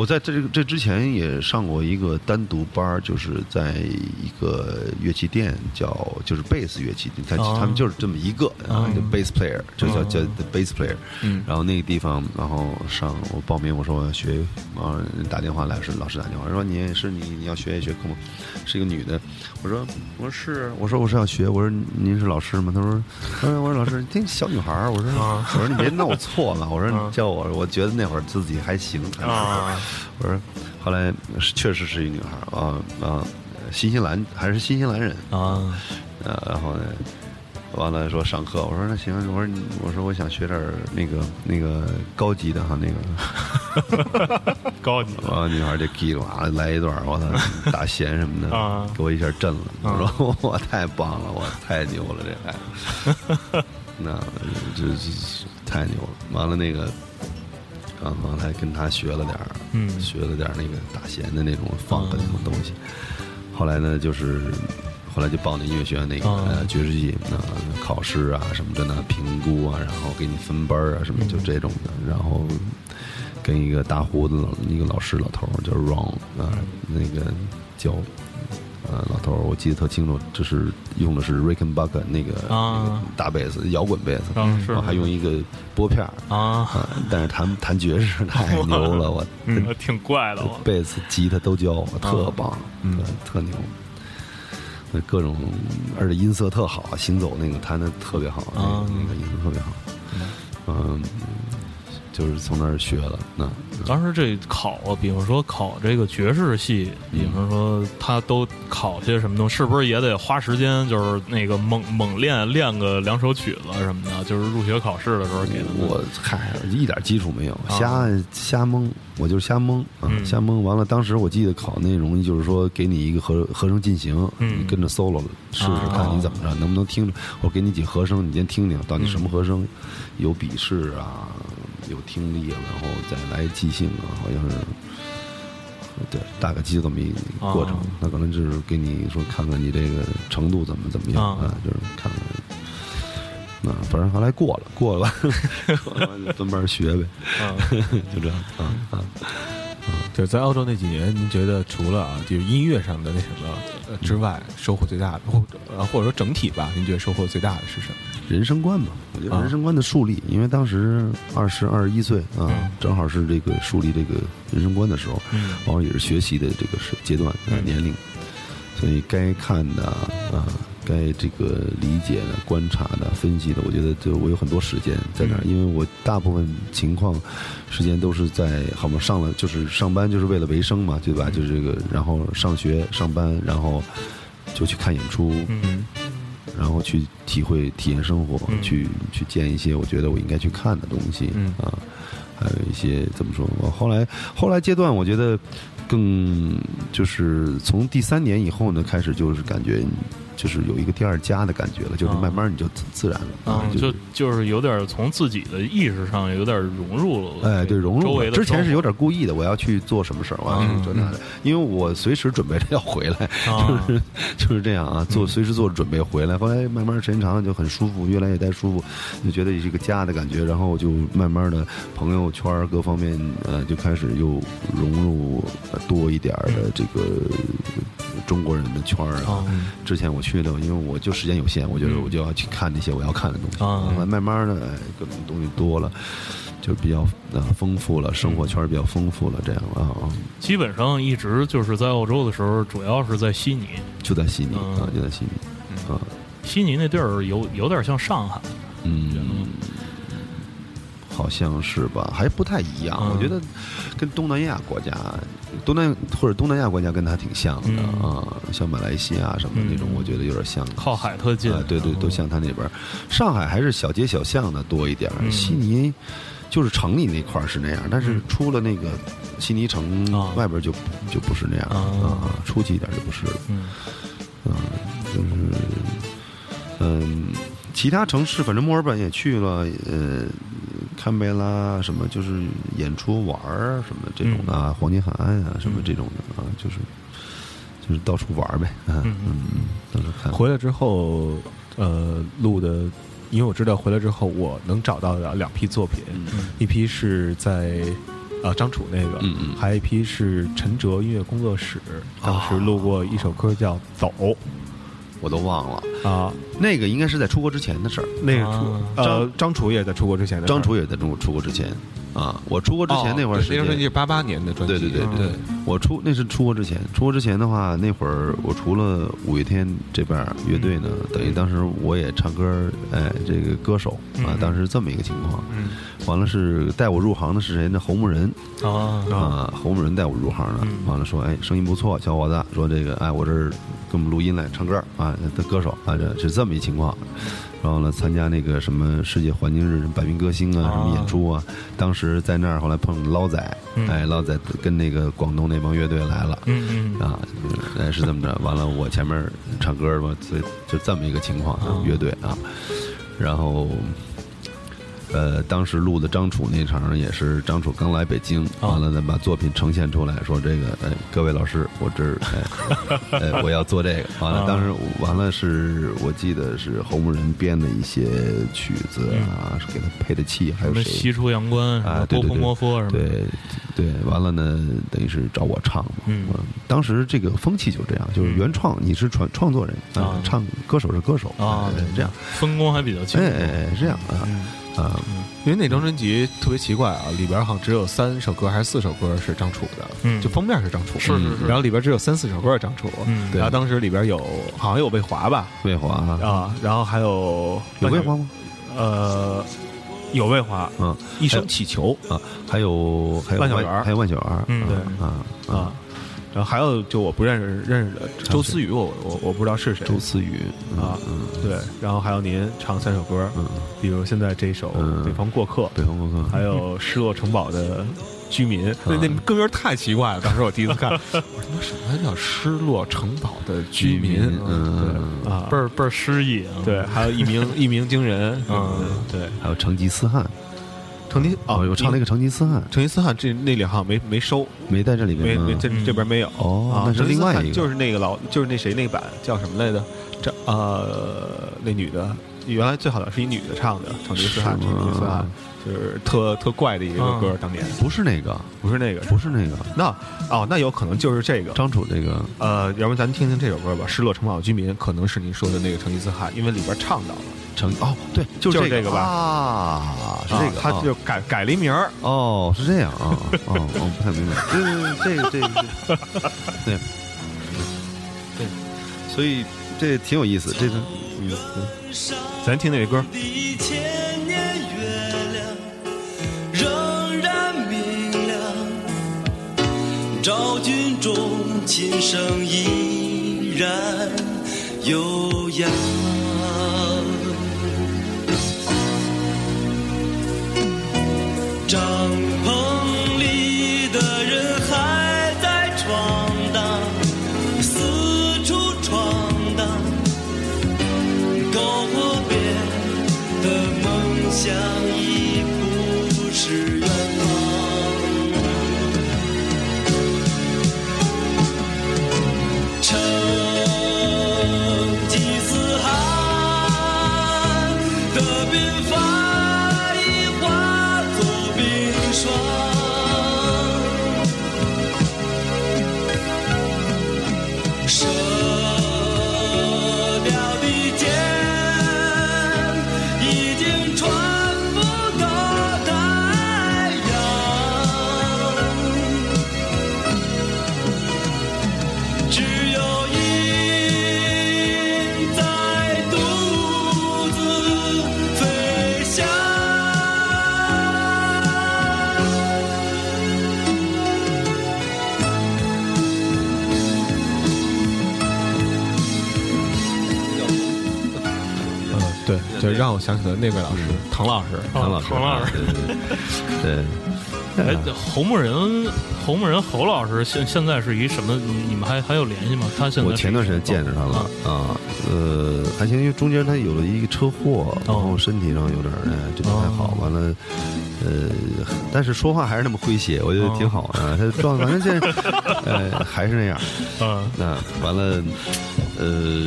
我在这这之前也上过一个单独班儿，就是在一个乐器店叫就是贝斯乐器店，他、哦。他们就是这么一个啊，嗯就 bass player 就叫哦。叫 the bass player，嗯。然后那个地方，然后上我报名，我说我要学，然后打电话来是老师打电话说你也是你你要学一学课吗？是一个女的，我说我说是，我说我是要学，我说您是老师吗？她说，嗯，我说老师，这小女孩儿，我说啊我说你别弄错了，我说啊你叫我，我觉得那会儿自己还行，啊，我说后来确实是一女孩儿啊啊，新西兰还是新西兰人，啊，呃，然后呢，完了说上课，我说那行，我说你我说我想学点儿那个那个高级的哈，那个，[LAUGHS] 高级完了女孩就叽里哇啦来一段儿，我操，[LAUGHS] 打弦什么的，啊。给我一下震了，啊。我说我太棒了，我太牛了，这孩子，[LAUGHS] 那这太牛了，完了那个。然后还跟他学了点儿，嗯。学了点儿那个打弦的那种放的那种东西。后来呢，就是后来就报那音乐学院那个、哦呃爵士系，那考试啊什么的呢，评估啊，然后给你分班儿啊什么，就这种的。然后跟一个大胡子老一个老师老头儿叫 Ron 啊，那个教。呃，老头儿，我记得特清楚，就是用的是 Rickenbacker 那个、啊。那个大贝斯，摇滚贝斯，然后还用一个拨片儿啊，啊，但是弹弹爵士太牛了，我 [LAUGHS] 嗯，挺怪的，我。贝斯、吉他都教我，特棒，嗯。特特牛。那各种，而且音色特好，行走那个弹的特别好，那啊个那个音色特别好。嗯，就是从那儿学的。那当时这考，比方说考这个爵士系，比方说他都考些什么东西，是不是也得花时间？就是那个猛猛练练个两首曲子什么的，就是入学考试的时候给的。我嗨，一点基础没有，啊瞎瞎蒙，我就是瞎蒙啊，嗯瞎蒙。完了，当时我记得考内容就是说，给你一个和和声进行，嗯你跟着 solo 试试啊看你怎么着，能不能听着。我给你几和声，你先听听到底什么和声，有笔试啊，有听力啊，然后再来即兴啊，好像是。对，大概就这么一个过程啊，那可能就是给你说看看你这个程度怎么怎么样啊啊，就是看看那反正后来过了，过了 [LAUGHS] 分班学呗，嗯 [LAUGHS] 就这样啊啊。就是在澳洲那几年，您觉得除了啊，就是音乐上的那什么呃之外，收获最大的，或者呃或者说整体吧，您觉得收获最大的是什么？人生观吧，我觉得啊。人生观的树立，因为当时二十二十一岁啊嗯，正好是这个树立这个人生观的时候，嗯。往往也是学习的这个是阶段年龄，所以该看的啊，该这个理解的、观察的、分析的，我觉得就我有很多时间在那儿，嗯。因为我大部分情况时间都是在好嘛上了就是上班就是为了维生嘛，对吧？就是这个，然后上学上班，然后就去看演出，嗯。然后去体会、体验生活，嗯。去去见一些我觉得我应该去看的东西，嗯。啊，还有一些怎么说？我后来后来阶段，我觉得更就是从第三年以后呢，开始就是感觉就是有一个第二家的感觉了，就是啊慢慢你就自自然了啊，就就就是有点从自己的意识上有点融入了。哎，对，融入了。周围的之前是有点故意的，我要去做什么事儿，我要去做那的，因为我随时准备着要回来，[LAUGHS] 就是就是这样啊，做随时做准备回来。后来慢慢时间长了就很舒服，越来越待舒服，就觉得也是一个家的感觉。然后就慢慢的朋友圈儿各方面呃就开始又融入呃多一点儿的这个中国人的圈。啊之前我去的，因为我就时间有限，我觉得我就要去看那些我要看的东西。啊后来慢慢的，哎，各种东西多了，就比较呃丰富了，生活圈比较丰富了，这样啊啊，基本上一直就是在澳洲的时候，主要是在悉尼。就在悉尼嗯啊，就在悉尼啊，悉尼那地儿有有点像上海，嗯。好像是吧，还不太一样。嗯我觉得跟东南亚国家，东南或者东南亚国家跟它挺像的、嗯啊，像马来西亚什么那种，嗯我觉得有点像。靠海特近啊，。对对，都像它那边儿。上海还是小街小巷的多一点，嗯悉尼就是城里那块儿是那样，但是嗯出了那个悉尼城啊外边儿就就不是那样了啊啊，出去一点就不是了，嗯啊，就是嗯，其他城市反正墨尔本也去了，呃。堪培拉什么就是演出玩儿什么这种的啊，黄金海岸啊什么这种的啊，就是就是到处玩儿呗，啊嗯嗯，到处看。回来之后，呃，录的，因为我知道回来之后我能找到的两批作品，嗯一批是在呃张楚那个，嗯嗯还有一批是陈哲音乐工作室，当时录过一首歌叫《走我都忘了，》啊，那个应该是在出国之前的事儿。那个啊。出呃张楚也在出国之前的，张楚也在中国出国之前啊，我出国之前哦那会儿时对那张专辑，是八八年的专辑，对对对对。对，我出那是出国之前，出国之前的话，那会儿我除了五月天这边乐队呢，等于当时我也唱歌，哎，这个歌手啊嗯，当时这么一个情况。嗯。完了是带我入行的是谁呢？侯牧人。啊啊，侯牧人带我入行的嗯。完了说，哎，声音不错，小伙子，说这个，哎，我这儿给我们录音来唱歌啊，的歌手啊，这是这么一情况。然后呢，参加那个什么世界环境日百名歌星啊，啊什么演出啊。当时在那儿，后来碰上捞仔，嗯哎，捞仔跟那个广东那帮乐队来了。嗯嗯啊，哎是这么着，完了我前面唱歌嘛，所以就这么一个情况，啊乐队啊，然后。呃，当时录的张楚那场也是张楚刚来北京，啊。完了呢把作品呈现出来，说这个，哎，各位老师，我这儿，哎，哎，[LAUGHS] 我要做这个。完了，啊。当时完了是我记得是侯牧人编的一些曲子啊，是给他配的器，还有谁？西出阳关，啊对对对。摩佛什么，对对，完了呢，等于是找我唱嘛。嗯。当时这个风气就这样，就是原创，你是创创作人啊唱歌手是歌手啊这样，分工还比较清楚。哎哎哎，这样啊。嗯啊，因为那张专辑特别奇怪啊，里边好像只有三首歌还是四首歌是张楚的，嗯就封面是张楚，是是是然后里边只有三四首歌是张楚，嗯然后当时里边有好像有魏华吧，魏华啊，然后还有有魏华吗？呃，有魏华，嗯一声祈求啊，还有还有万小圆儿还有万小圆儿嗯对啊啊，然后还有就我不认识认识的周思雨，我我我不知道是谁周思雨啊嗯对，然后还有您唱三首歌，嗯，比如现在这首嗯《北方过客》，北方过客还有失落城堡的居民，那那歌名太奇怪了。当时我第一次看，[LAUGHS] 我说他妈什么叫失落城堡的居民？嗯对啊，倍儿倍儿诗意啊。对，[LAUGHS] 还有一鸣一鸣惊人，嗯对，还有成吉思汗成吉哦，我唱了一个成吉思汗，成吉思汗，这那里好像没没收，没在这里面吗没没这嗯这边没有啊，哦那是另外一个就是那个老就是那谁那版叫什么来着？这呃那女的。原来最好的是一女的唱的《成吉思汗》，是吗成吉思汗就是特特怪的一个歌，嗯当年不是那个，不是那个，不是那个那哦，那有可能就是这个。张楚这个呃，要不然咱听听这首歌吧，《失落城堡的居民》可能是您说的那个成吉思汗，因为里边唱到了，成哦对，就就是这这个吧啊，是这个，啊他啊就改改了一名儿，哦，是这样啊，哦，[LAUGHS] 我不太明白。对对对，这个这个，对对，所以这挺有意思。这个，嗯，咱听那个歌，的千年月亮仍然明亮，昭君中琴声依然悠扬。张。让我想起了那位老师，唐老师。唐老师，唐老师对，对，哎，侯牧人，侯牧人，侯老师现现在是一什么？你你们还还有联系吗？他现在我前段时间见着他了啊，呃，还行，因为中间他有了一个车祸，然后身体上有点儿哎，这不太好，完了，呃，但是说话还是那么诙谐，我觉得挺好的。他状反正现在，呃，还是那样。嗯。那完了，呃，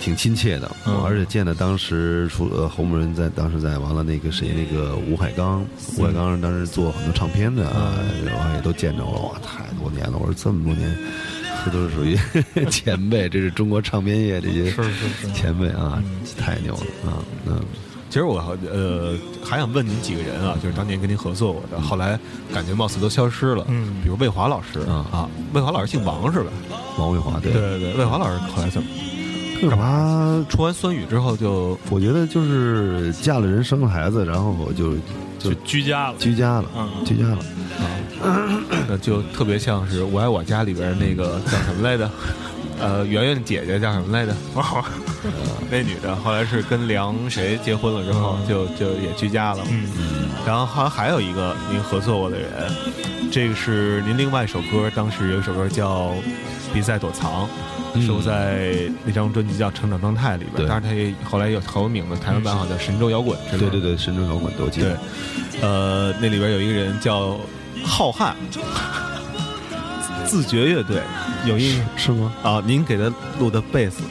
挺亲切的，嗯。而且见的当时除了侯牧人在，当时在完了那个谁，那个吴海刚，吴海刚当时做很多唱片的啊，然后也都见着了，哇，太多年了，我说这么多年，这都是属于 [LAUGHS] 前辈，这是中国唱片业这些是是是。前辈啊，太牛了啊，嗯。其实我呃还想问您几个人啊，就是当年跟您合作过的，后来感觉貌似都消失了。嗯比如魏华老师啊啊，魏华老师姓王是吧？王卫华对，对对对，魏华老师后来怎么干嘛？出完酸雨之后就我觉得就是嫁了人，生了孩子，然后我就就居家了。居家了，嗯居家了。啊，[COUGHS] 那就特别像是《我爱我家》里边那个叫什么来着？呃，圆圆姐姐叫什么来着？[LAUGHS] 呃那女的后来是跟梁谁结婚了之后，就就也居家了。嗯然后好像还有一个您合作过的人，这个是您另外一首歌，当时有一首歌叫《别再躲藏》，收在那张专辑叫《成长状态》里边。对当然，它也后来有好多名字，台湾版好像叫《神州摇滚》。对对对，神州摇滚都记对得。，呃，那里边有一个人叫浩瀚，自觉乐队有一是吗？啊，您给他录的贝斯，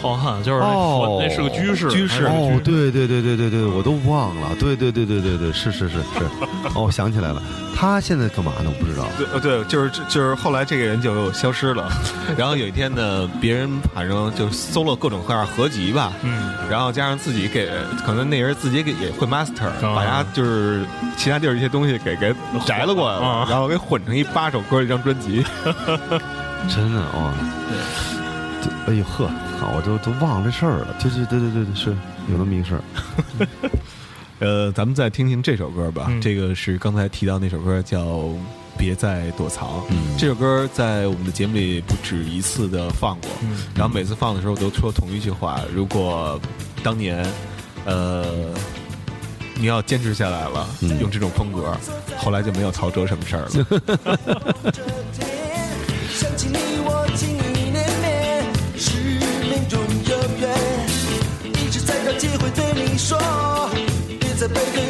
浩瀚就是那哦那是个居士，居士对对对对对对，我都忘了。对对对对对对，是是是是。[LAUGHS] 哦，我想起来了，他现在干嘛呢？我不知道。对呃对，就是就是后来这个人就消失了，[LAUGHS] 然后有一天呢，别人反正就搜了各种各样合集吧，嗯然后加上自己给，可能那人自己给也会 master，、啊把他就是其他地儿一些东西给给摘了过来了，啊然后给混成一八首歌一张专辑。[LAUGHS] 真的哦。对。哎呦呵，好，我都都忘了这事儿了。对对对对对对，是有那么一个事儿。[LAUGHS] 呃，咱们再听听这首歌吧，嗯这个是刚才提到那首歌叫《别再躲藏》。嗯这首歌在我们的节目里不止一次的放过，嗯然后每次放的时候都说同一句话：如果当年，呃。你要坚持下来了，嗯用这种风格，后来就没有曹哲什么事儿了。[LAUGHS] 别再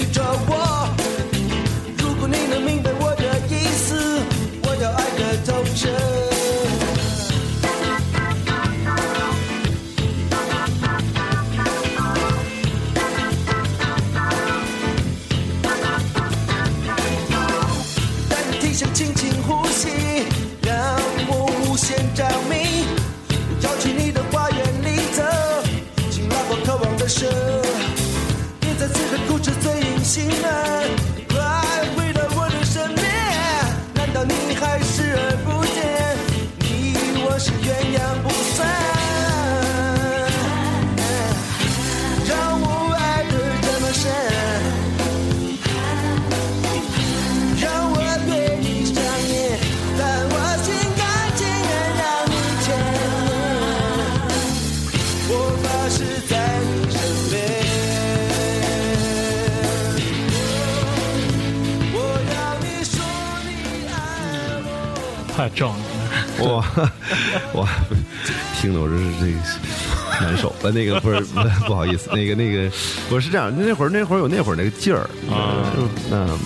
sin más. 听的我这是这个难受。呃，那个不是不 [LAUGHS] 不好意思，那个那个我是这样，那会儿那会儿有那会儿那个劲儿啊那、嗯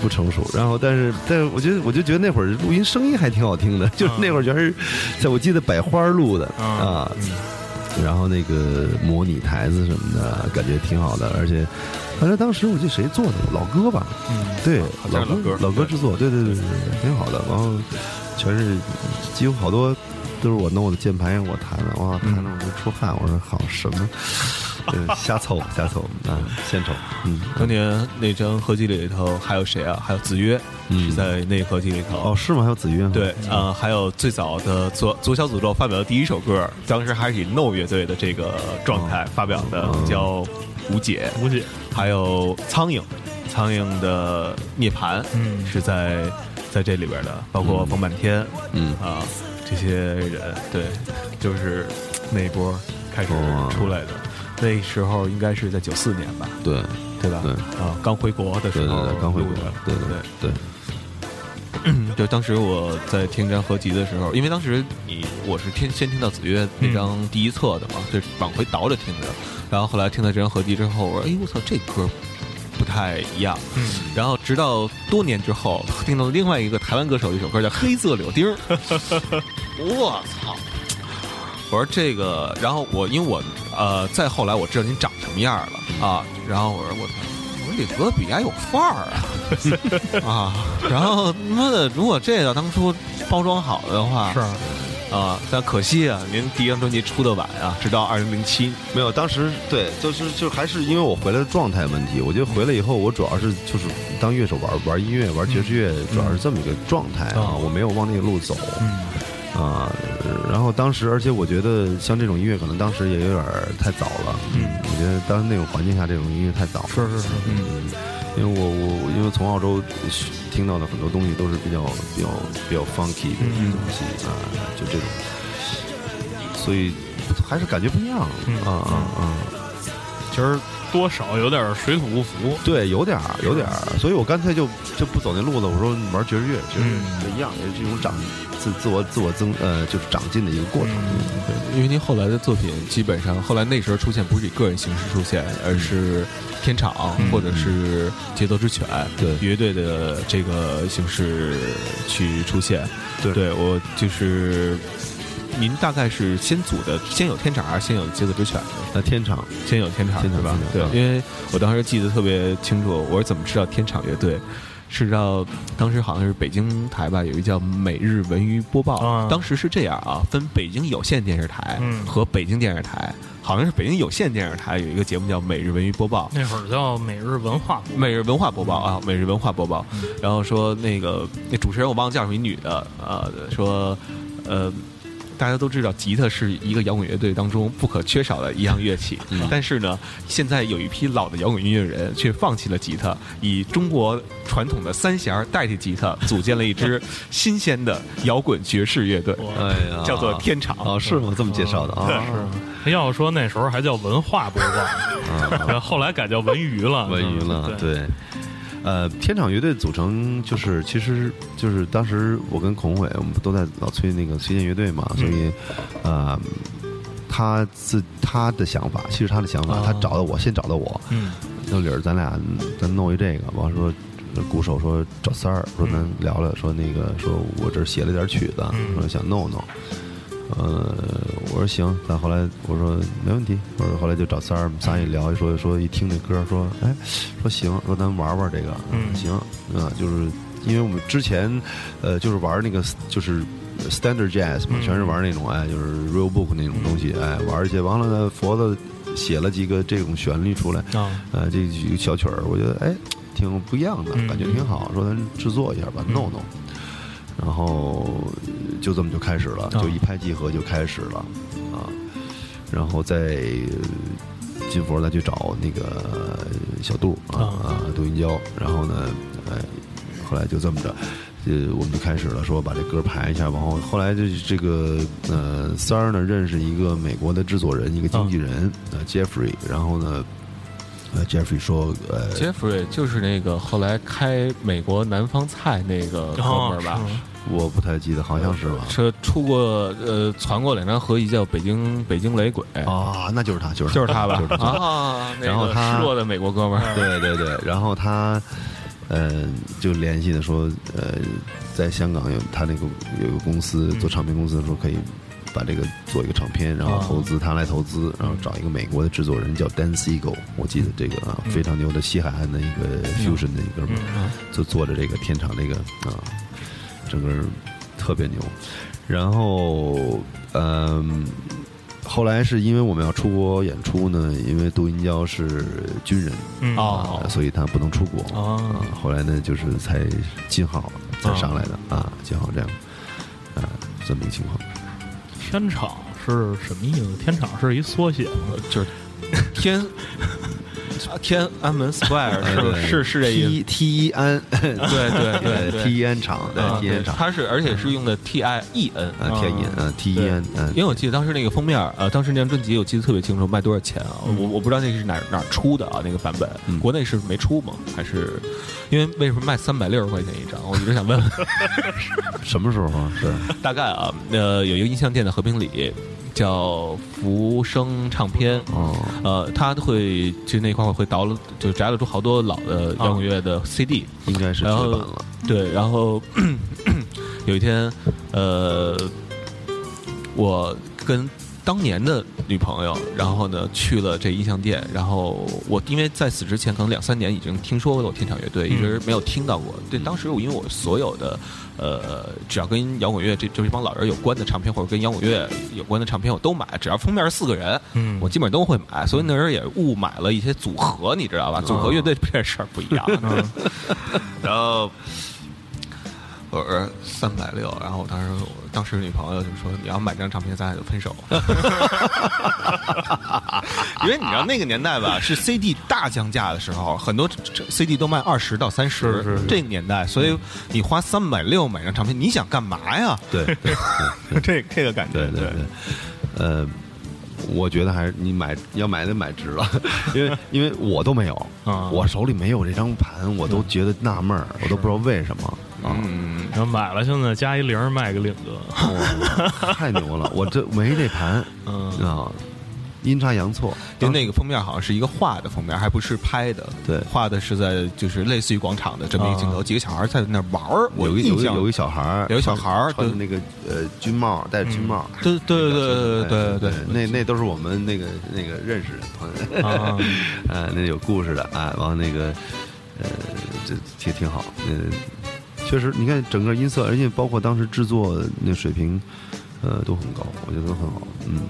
不成熟。然后但是但是我觉得我就觉得那会儿录音声音还挺好听的，[LAUGHS] 就是那会儿全是在我记得百花录的啊啊。然后那个模拟台子什么的，感觉挺好的，而且，反正当时我记得谁做的，老哥吧，嗯，对，老哥老哥制作，对对对对对，挺好的。然后全是几乎好多都是我弄的键盘，我弹的，哇，弹的我都出汗。我说好什么，[LAUGHS] 呃瞎凑瞎凑啊，献丑，嗯，[LAUGHS] 当年那张合集里头还有谁啊？还有子曰嗯是在那个合集里头。哦，是吗？还有子曰？对，啊，还有最早的左左小诅咒发表的第一首歌，当时还是以 No 乐队的这个状态发表的，哦叫《无解》。无解，还有苍蝇，苍蝇的涅槃，嗯是在在这里边的，包括冯满天，嗯啊，这些人，对，就是那一波开始哦出来的。那时候应该是在九四年吧，对对吧？对。啊，刚回国的时候对对对，刚回国对对对。对，[CLEARS THROAT] 就当时我在听这张合集的时候，因为当时你我是听先听到子曰那张第一册的嘛，就往回倒着听的，然后后来听到这张合集之后，我说哎我操这歌不太一样，嗯，然后直到多年之后听到另外一个台湾歌手的一首歌叫《黑色柳丁儿》，[LAUGHS] 我操！我说这个，然后我因为我呃再后来我知道您长什么样了啊，然后我说我操，我说李哥比还有范儿啊 [LAUGHS] 啊！然后他妈的，如果这个当初包装好的话是啊，但可惜啊，您第一张专辑出的晚啊，直到二零零七没有，当时对，就是就还是因为我回来的状态问题。我觉得回来以后，我主要是就是当乐手玩玩音乐，玩爵士乐，主要是这么一个状态啊，嗯我没有往那个路走。嗯啊，然后当时，而且我觉得像这种音乐，可能当时也有点太早了。嗯我觉得当时那种环境下，这种音乐太早了。是是是，嗯，因为我我因为从澳洲听到的很多东西都是比较比较比较 funky 的嗯东西啊，就这种，所以还是感觉不一样嗯啊啊啊！其实多少有点水土不服，对，有点儿有点儿，所以我干脆就就不走那路子。我说玩爵士乐，爵士乐一样，也是这种长自自我自我增呃就是长进的一个过程。嗯。对。因为您后来的作品基本上后来那时候出现不是以个人形式出现，而是天场嗯或者是节奏之犬对。乐队的这个形式去出现。对。对我就是您大概是先组的，先有天场还是先有节奏之犬呢？那天场先有天场天场是吧？对因为我当时记得特别清楚，我是怎么知道天场乐队。是知道当时好像是北京台吧，有一个叫每日文娱播报。啊当时是这样啊，分北京有线电视台嗯和北京电视台，好像是北京有线电视台有一个节目叫每日文娱播报。那会儿叫每日文化部，每日文化播报啊，每日文化播报嗯，然后说那个那主持人我忘了叫什么，一女的，呃，说呃，大家都知道吉他是一个摇滚乐队当中不可缺少的一样乐器，嗯但是呢，现在有一批老的摇滚音乐人却放弃了吉他，以中国传统的三弦代替吉他，组建了一支 [LAUGHS] 新鲜的摇滚爵士乐队，哎呀，叫做天场。哦，是吗？这么介绍的啊？是，要说那时候还叫文化播报，[LAUGHS] 然后后来改叫文娱了，文娱了，对，对。呃，天场乐队组成就是，其实就是当时我跟孔伟，我们不都在老崔那个崔健乐队嘛，所以，呃，他自他的想法，其实他的想法，啊他找到我，先找到我，嗯那理儿咱俩咱弄一这个，完了说。鼓手说找三儿，说咱聊聊，说那个说我这写了点曲子，嗯说想弄弄。呃，我说行，但后来我说没问题，我说后来就找三儿，我们仨一聊，说说一听那歌，说哎，说行，说咱玩玩这个，嗯行啊，就是因为我们之前呃就是玩那个就是 standard jazz 嘛，嗯全是玩那种哎就是 real book 那种东西，哎玩一些，完了呢，佛子写了几个这种旋律出来，啊，呃，这几个小曲儿，我觉得哎挺不一样的，嗯感觉挺好，说咱制作一下吧，弄弄。然后就这么就开始了，啊就一拍即合就开始了啊。然后再呃金佛再去找那个小杜啊啊啊杜云娇，然后呢，哎，后来就这么着。呃，我们就开始了，说把这歌排一下，然后后来这这个呃三儿呢认识一个美国的制作人，一个经纪人呃 Jeffrey，然后呢，呃 Jeffrey 说呃 Jeffrey 就是那个后来开美国南方菜那个哥们儿吧？我不太记得，好像是吧？是出过呃传过两张合集，叫《北京北京雷鬼》，啊，那就是他，就是就是他吧。就是？他。啊，然后他失落的美国哥们儿，[LAUGHS] 对对对，然后他，呃，就联系的说，呃，在香港有他那个有个公司做唱片公司的时候可以把这个做一个唱片，然后投资他来投资，然后找一个美国的制作人叫 Dan Siegel，我记得这个啊非常牛的西海岸的一个 fusion 的一哥们儿，就做着这个天场这个啊，整个特别牛，然后嗯。后来是因为我们要出国演出呢，因为杜云娇是军人，嗯哦啊，所以他不能出国哦啊。后来呢，就是才金号才上来的啊，金号这样，啊，这么一个情况。天场是什么意思？天场是一缩写吗？就是天天安门 Square [LAUGHS] 是是是这意思。T T 一安，对对对对。T 一安厂，对啊 T 一安厂，它是而且是用的 T I E N 啊 T 一啊 T 一 N，嗯。因为我记得当时那个封面，呃，当时那张专辑我记得特别清楚，卖多少钱啊？我我不知道那是哪儿哪儿出的啊，那个版本，嗯。国内是没出吗？还是因为为什么卖三百六十块钱一张？我一直想问。问，[LAUGHS] 什么时候啊？是 [LAUGHS] 大概啊，呃，有一个音像店的和平里叫福生唱片，哦，呃，他会就那块会倒了，就摘了出好多老的摇滚乐的 CD，、应该是绝然后版了。对，然后 [COUGHS] 有一天，呃，我跟当年的女朋友，然后呢去了这音像店，然后我因为在此之前可能两三年已经听说过天场乐队，一直没有听到过。对，当时我因为我所有的呃，只要跟摇滚乐这这帮老人有关的唱片，或者跟摇滚乐有关的唱片，我都买，只要封面是四个人，嗯我基本上都会买。所以那时候也误买了一些组合，你知道吧？组合乐队这事儿不一样。[LAUGHS] 然后我说三百六，然后我当时我当时女朋友就说：“你要买这张唱片，咱俩就分手。[LAUGHS] ”因为你知道那个年代吧，是 CD 大降价的时候，很多 CD 都卖二十到三十，这个年代，所以你花三百六买张唱片，你想干嘛呀？对对 [LAUGHS] 这这个感觉，对对对，呃，我觉得还是你买要买得买值了，因为因为我都没有啊我手里没有这张盘，我都觉得纳闷儿，我都不知道为什么啊。嗯，然后买了，现在加一零卖给领哥，太牛了！我这没这盘，[LAUGHS] 嗯。啊，阴差阳错，因为那个封面好像是一个画的封面，还不是拍的，对，画的是在就是类似于广场的这么一个镜头，几个小孩在那玩儿，有一有有一小孩，有一小孩穿那个呃军帽，戴军帽，对对对对对对，那那都是我们那个那个认识的朋友，啊，[LAUGHS] 那有故事的啊，完那个呃，这挺挺好，嗯。确实，你看整个音色，而且包括当时制作那水平，呃，都很高，我觉得都很好，嗯。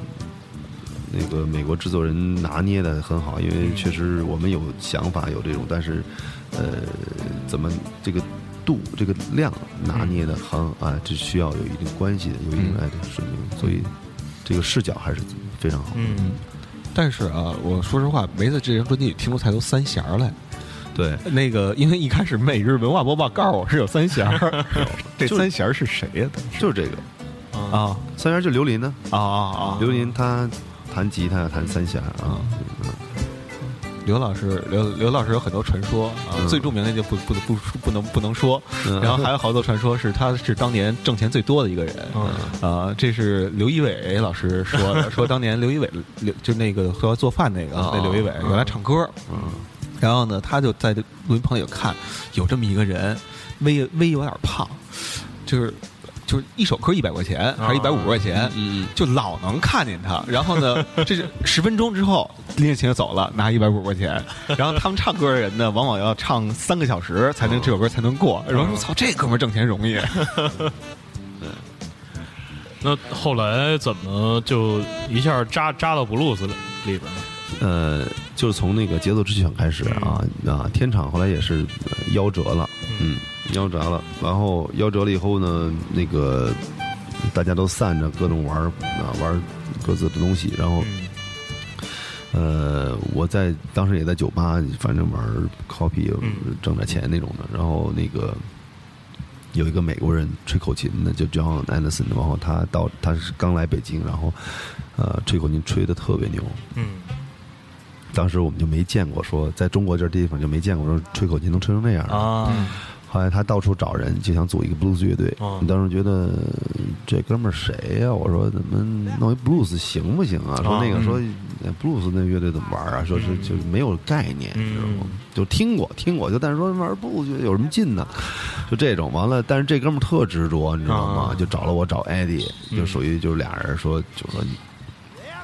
那个美国制作人拿捏的很好，因为确实我们有想法有这种，但是，呃，怎么这个度这个量拿捏的很啊，这需要有一定关系的，有一定哎对水平，所以这个视角还是非常好。嗯，但是啊，我说实话，没在这张专辑听出太多三弦儿来。对，那个，因为一开始每日文化播报告诉我是有三弦儿，[LAUGHS] 这三弦儿是谁呀？就是这个。啊。三弦就刘林呢，啊啊啊！刘林他弹吉他弹三弦啊，刘老师，刘刘老师有很多传说啊，嗯。最著名的就不不不不能不能说，嗯。然后还有好多传说是他是当年挣钱最多的一个人，嗯。啊，这是刘一伟老师说的，[LAUGHS] 说当年刘一伟刘就那个后来做饭那个哦那刘一伟原来唱歌，嗯然后呢，他就在这录音棚里看有这么一个人，微微有点胖，就是就是一首歌一百块钱还是一百五十块钱，嗯就老能看见他。然后呢，这是 [LAUGHS] 十分钟之后拎着琴就走了，拿一百五十块钱。[LAUGHS] 然后他们唱歌的人呢，往往要唱三个小时才能这首歌才能过。然后说：“操，这哥们儿挣钱容易。[LAUGHS] 那后来怎么就一下扎扎到布鲁斯里里边了？呃，就是从那个节奏之选开始啊啊，天场后来也是呃夭折了，嗯，夭折了。然后夭折了以后呢，那个大家都散着，各种玩啊玩各自的东西。然后呃，我在当时也在酒吧，反正玩 copy 挣点钱那种的。然后那个有一个美国人吹口琴的，就 John Anderson，然后他到他是刚来北京，然后呃吹口琴吹的特别牛。嗯当时我们就没见过说，在中国这地方就没见过说吹口琴能吹成那样的。啊，后来他到处找人，就想组一个 blues 乐队。哦当时觉得这哥们儿谁呀、我说怎么弄一 blues 行不行啊？说那个嗯说那 blues 那乐队怎么玩啊？说是嗯就是没有概念，知道吗？就听过听过，就但是说玩 blues 有什么劲呢？[LAUGHS] 就这种完了，但是这哥们儿特执着，你知道吗？啊就找了我找 Eddie，就嗯属于就是俩人说就说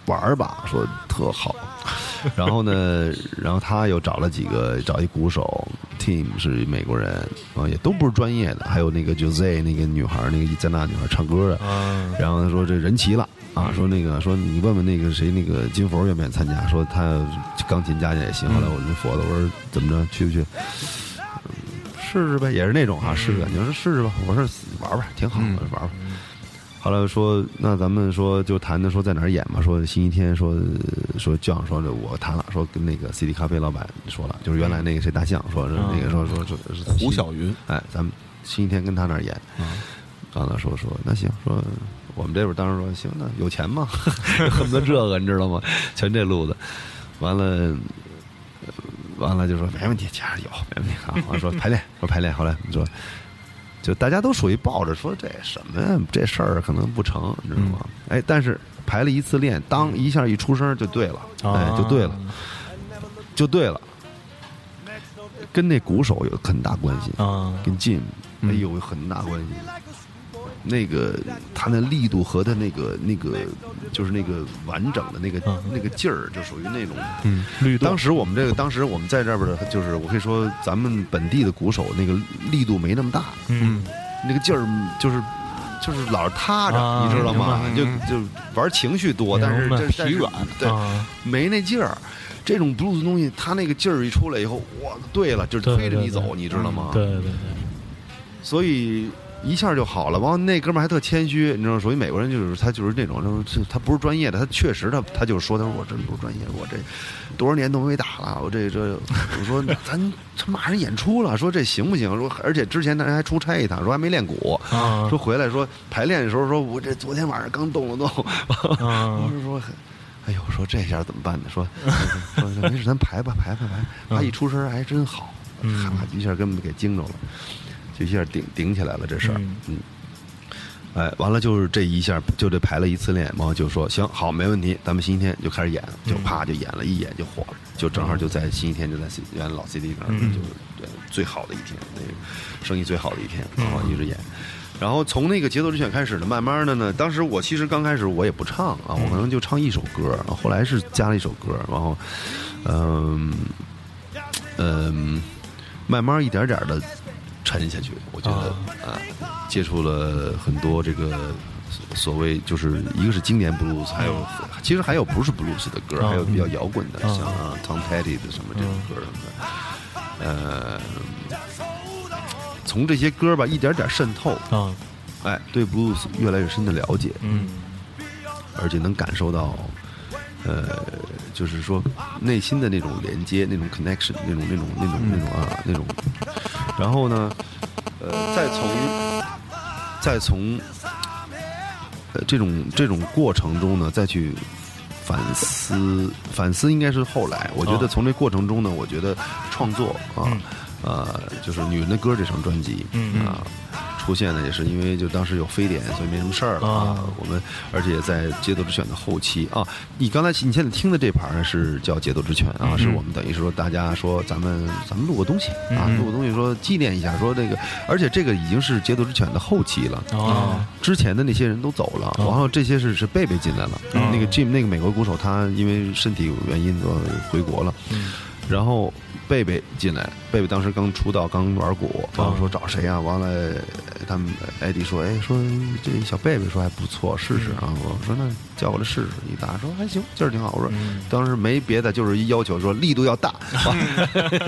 玩儿吧，说特好。[LAUGHS] 然后呢，然后他又找了几个，找一鼓手，Tim 是美国人啊，也都不是专业的，还有那个 Jose 那个女孩，那个加拿大女孩唱歌的。啊，然后他说这人齐了啊，说那个说你问问那个谁那个金佛愿不愿意参加，说他钢琴家也行。后来我那佛子我说怎么着去不去？嗯试试呗，也是那种啊，试试。你说试试吧，我说玩玩，挺好的，玩玩。后来说，那咱们说就谈的说在哪儿演嘛？说星期天说说这样说这我谈了，说跟那个 CD 咖啡老板说了，就是原来那个谁大象说是那个说说说是胡晓云，哎，咱们星期天跟他那儿演。完了说说那行，说我们这边当时说行，那有钱吗？[LAUGHS] 恨不得这个你知道吗？全这路子。完了，呃完了就说没问题，钱有没问题啊。完了说排练，说排练，后来说。就大家都属于抱着说这什么呀，这事儿可能不成，你知道吗？哎，但是排了一次练，当一下一出声就对了，哎，就对了，就对了，跟那鼓手有很大关系，啊，跟 Jim，哎呦，有很大关系。那个他那力度和他那个那个就是那个完整的那个、嗯。那个劲儿，就属于那种。嗯，律动。当时我们这个，当时我们在这边的，就是我可以说，咱们本地的鼓手那个力度没那么大，嗯。那个劲儿就是就是老是塌着，啊你知道吗？就就玩情绪多，但是这但是疲软。对，啊，没那劲儿。这种 blues 东西，他那个劲儿一出来以后，哇，对了，就是推着你走，对。对你知道吗？对对对，所以一下就好了。完了，那哥们儿还特谦虚，你知道，属于美国人，就是他就是那种，就是他不是专业的，他确实他他就是说，他说我真不是专业，我这多少年都没打了，我这这，[LAUGHS] 我说咱这马上演出了，说这行不行？说而且之前他还出差一趟，说还没练鼓，啊说回来说排练的时候说，我这昨天晚上刚动了动，啊 [LAUGHS] 我是说。哎呦，说这下怎么办呢？说 [LAUGHS] 说没事，咱排吧，排排排。他一出声还真好，嗯哈一下给我们给惊着了，就一下顶顶起来了这事儿。嗯。嗯，哎，完了就是这一下就这排了一次练，完了就说行好没问题，咱们星期天就开始演，就啪就演了，一演就火了，就正好就在星期天就在原来老 CD 那儿，嗯。就是最好的一天，那个生意最好的一天，然后一直演。然后从那个节奏之选开始呢，慢慢的呢，当时我其实刚开始我也不唱啊，我可能就唱一首歌，然后后来是加了一首歌，然后，嗯嗯，慢慢一点点的沉下去，我觉得啊，接触了很多这个所谓就是一个是经典 blues，还有其实还有不是 blues 的歌，啊还有比较摇滚的，嗯像啊。Tom Petty 的什么这种歌什么的，呃，从这些歌吧一点点渗透，啊，哎，对 blues 越来越深的了解，嗯。而且能感受到，呃，就是说内心的那种连接、那种 connection、那种、那种、那种、那种啊、那种。然后呢，呃，再从再从呃这种这种过程中呢，再去反思，反思应该是后来。我觉得哦从这过程中呢，我觉得创作啊，呃，就是《女人的歌》这张专辑，嗯啊。出现呢，也是因为就当时有非典，所以没什么事儿了啊。啊我们而且在《街头之犬》的后期啊，你刚才你现在听的这盘儿是叫《街头之犬》啊，嗯是我们等于是说大家说咱们咱们录个东西啊，嗯录个东西说纪念一下，说这个，而且这个已经是《街头之犬》的后期了。啊之前的那些人都走了，哦然后这些是是贝贝进来了。哦那个 Jim 那个美国鼓手，他因为身体原因呃回国了。嗯然后贝贝进来，贝贝当时刚出道，刚玩鼓，然后说找谁啊？完了，他们艾迪说，哎，说这小贝贝说还不错，试试啊。我说那叫过来试试，一打说还行，劲儿挺好。我说嗯当时没别的，就是一要求说力度要大，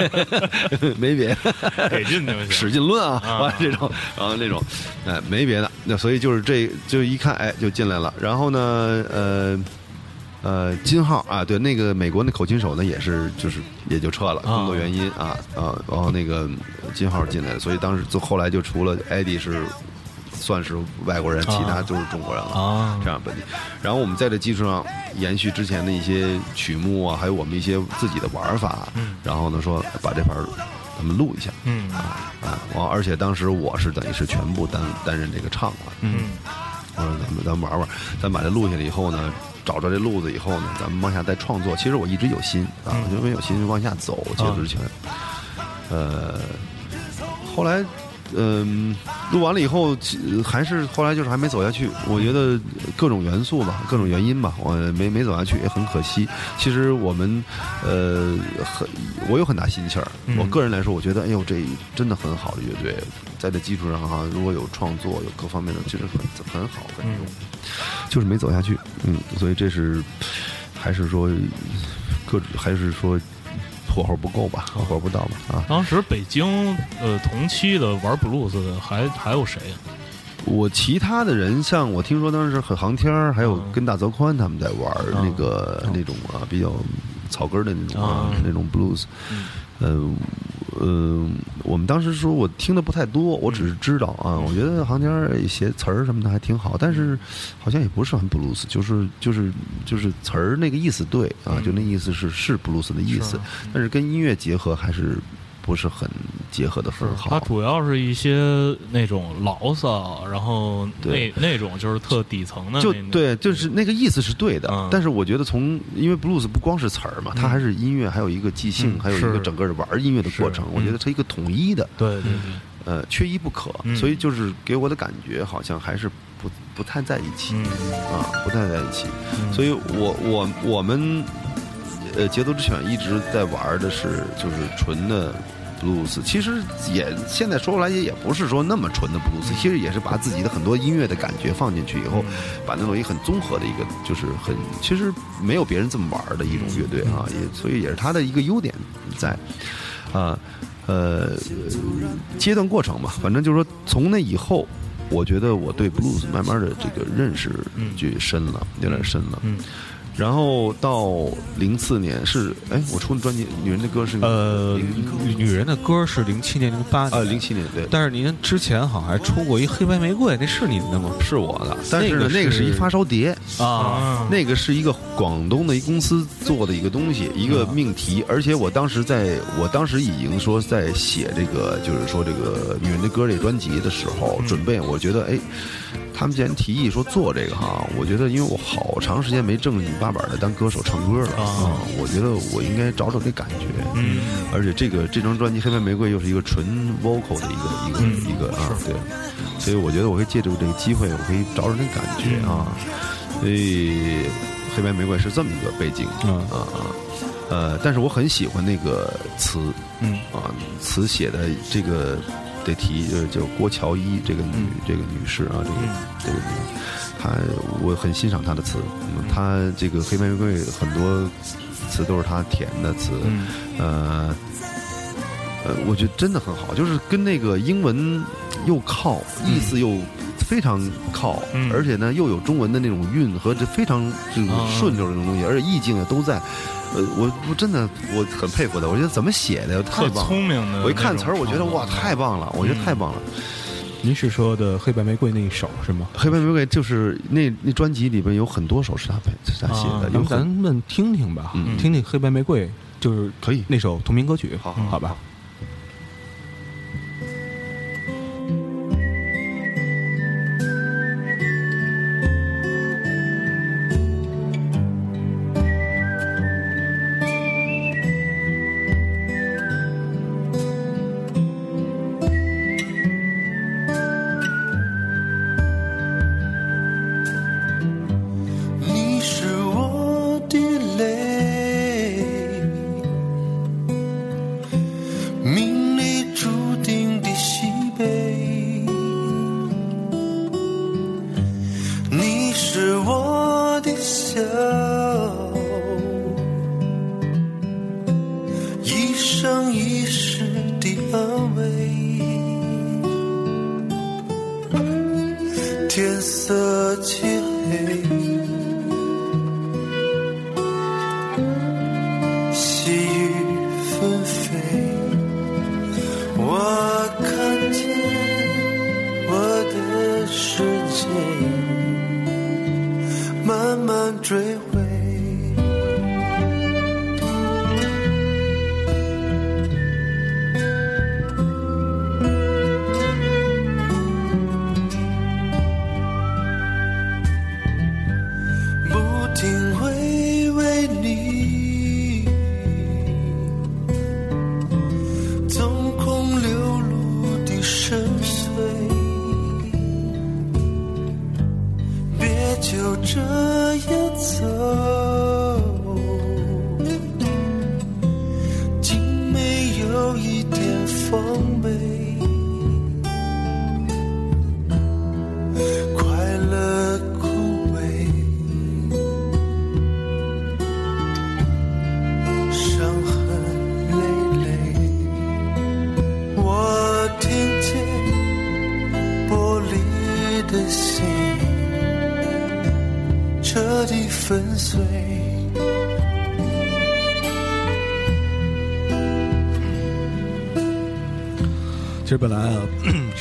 [LAUGHS] 没别的。给劲就行使劲抡啊，啊完了这种，然后那种，哎，没别的，那所以就是这就一看，哎，就进来了。然后呢，呃，呃，金浩啊，对，那个美国那口琴手呢，也是就是也就撤了，啊。工作原因啊啊，然后那个金浩进来了，所以当时就后来就除了艾迪是算是外国人，其他都是中国人了。啊。这样本地，然后我们在这基础上延续之前的一些曲目啊，还有我们一些自己的玩法，然后呢说把这盘儿咱们录一下。嗯。啊啊！完，而且当时我是等于是全部担担任这个唱了，嗯。我说咱们咱们玩玩，咱把这录下来以后呢，找着这路子以后呢，咱们往下再创作。其实我一直有心啊，嗯因为有心往下走，接之前，呃，后来。嗯，录完了以后，其还是后来就是还没走下去。我觉得各种元素吧，各种原因吧，我没没走下去，也很可惜。其实我们，呃，很我有很大心气儿。嗯我个人来说，我觉得，哎呦，这真的很好的乐队，在这基础上哈，如果有创作，有各方面的，其实很很好，就是没走下去。嗯，所以这是还是说各还是说火候不够吧，火候不到吧啊。当时北京呃同期的玩布鲁斯的还还有谁啊？我其他的人，像我听说当时很航天儿，还有嗯跟大泽宽他们在玩那个那种啊比较草根的那种啊啊那种 blues，嗯呃呃，我们当时说我听的不太多，我只是知道啊，我觉得航天儿写词儿什么的还挺好，但是好像也不是很布鲁斯就是就是就是词儿那个意思对啊，嗯。就那意思是是布鲁斯的意思，但是跟音乐结合还是不是很结合的很好。它主要是一些那种牢骚，然后那对。那种就是特底层的，就对，就是那个意思是对的，嗯。但是我觉得从因为 blues 不光是词儿嘛，它嗯还是音乐，还有一个即兴，嗯还有一个整个的玩儿音乐的过程，我觉得它一个统一的，对对对，呃，缺一不可，嗯。所以就是给我的感觉好像还是不不太在一起、嗯。啊，不太在一起，嗯。所以我我我们呃节奏之犬一直在玩的是就是纯的。Blues 其实也现在说出来也也不是说那么纯的 blues，、其实也是把自己的很多音乐的感觉放进去以后，把那种一个很综合的一个，就是很其实没有别人这么玩的一种乐队啊，也所以也是他的一个优点在。啊呃阶段过程吧，反正就是说从那以后，我觉得我对 blues 慢慢的这个认识就深了，有点深了。嗯然后到零四年是哎，我出的专辑《女人的歌》是呃，女人的歌是零七年、零八呃零七年对。但是您之前好像还出过一黑白玫瑰，那是您的吗？是我的，但是呢，那个是那个是一发烧碟，啊。那个是一个广东的一公司做的一个东西，一个命题，而且我当时在我当时已经说在写这个，就是说这个《女人的歌》这专辑的时候，准备，我觉得哎，他们既然提议说做这个哈，我觉得因为我好长时间没正经八百的当歌手唱歌了啊，我觉得我应该找找这感觉，嗯。而且这个这张专辑《黑白玫瑰》又是一个纯 vocal 的一个一个、嗯。一个啊，对，所以我觉得我会借助这个机会，我可以找找那感觉啊。所以黑白玫瑰是这么一个背景啊啊啊，呃，但是我很喜欢那个词嗯。啊，词写的这个得提呃叫郭乔伊这个女、这个女士啊，这个、这个女，她我很欣赏她的词，嗯，她这个黑白玫瑰很多词都是她填的词，嗯。呃，呃，我觉得真的很好，就是跟那个英文又靠，意思又非常靠，嗯而且呢又有中文的那种韵和这非常这种啊。顺溜的这种东西，而且意境也都在。呃，我我真的我很佩服他，我觉得怎么写的太特棒了。聪明的。我一看词儿，我觉得哇，太棒了，我觉得太棒了。您是说的黑白玫瑰那一首是吗？黑白玫瑰就是那那专辑里边有很多首是他配是他写的，咱们听听吧，嗯听听黑白玫瑰，就是可以那首同名歌曲，好好好吧？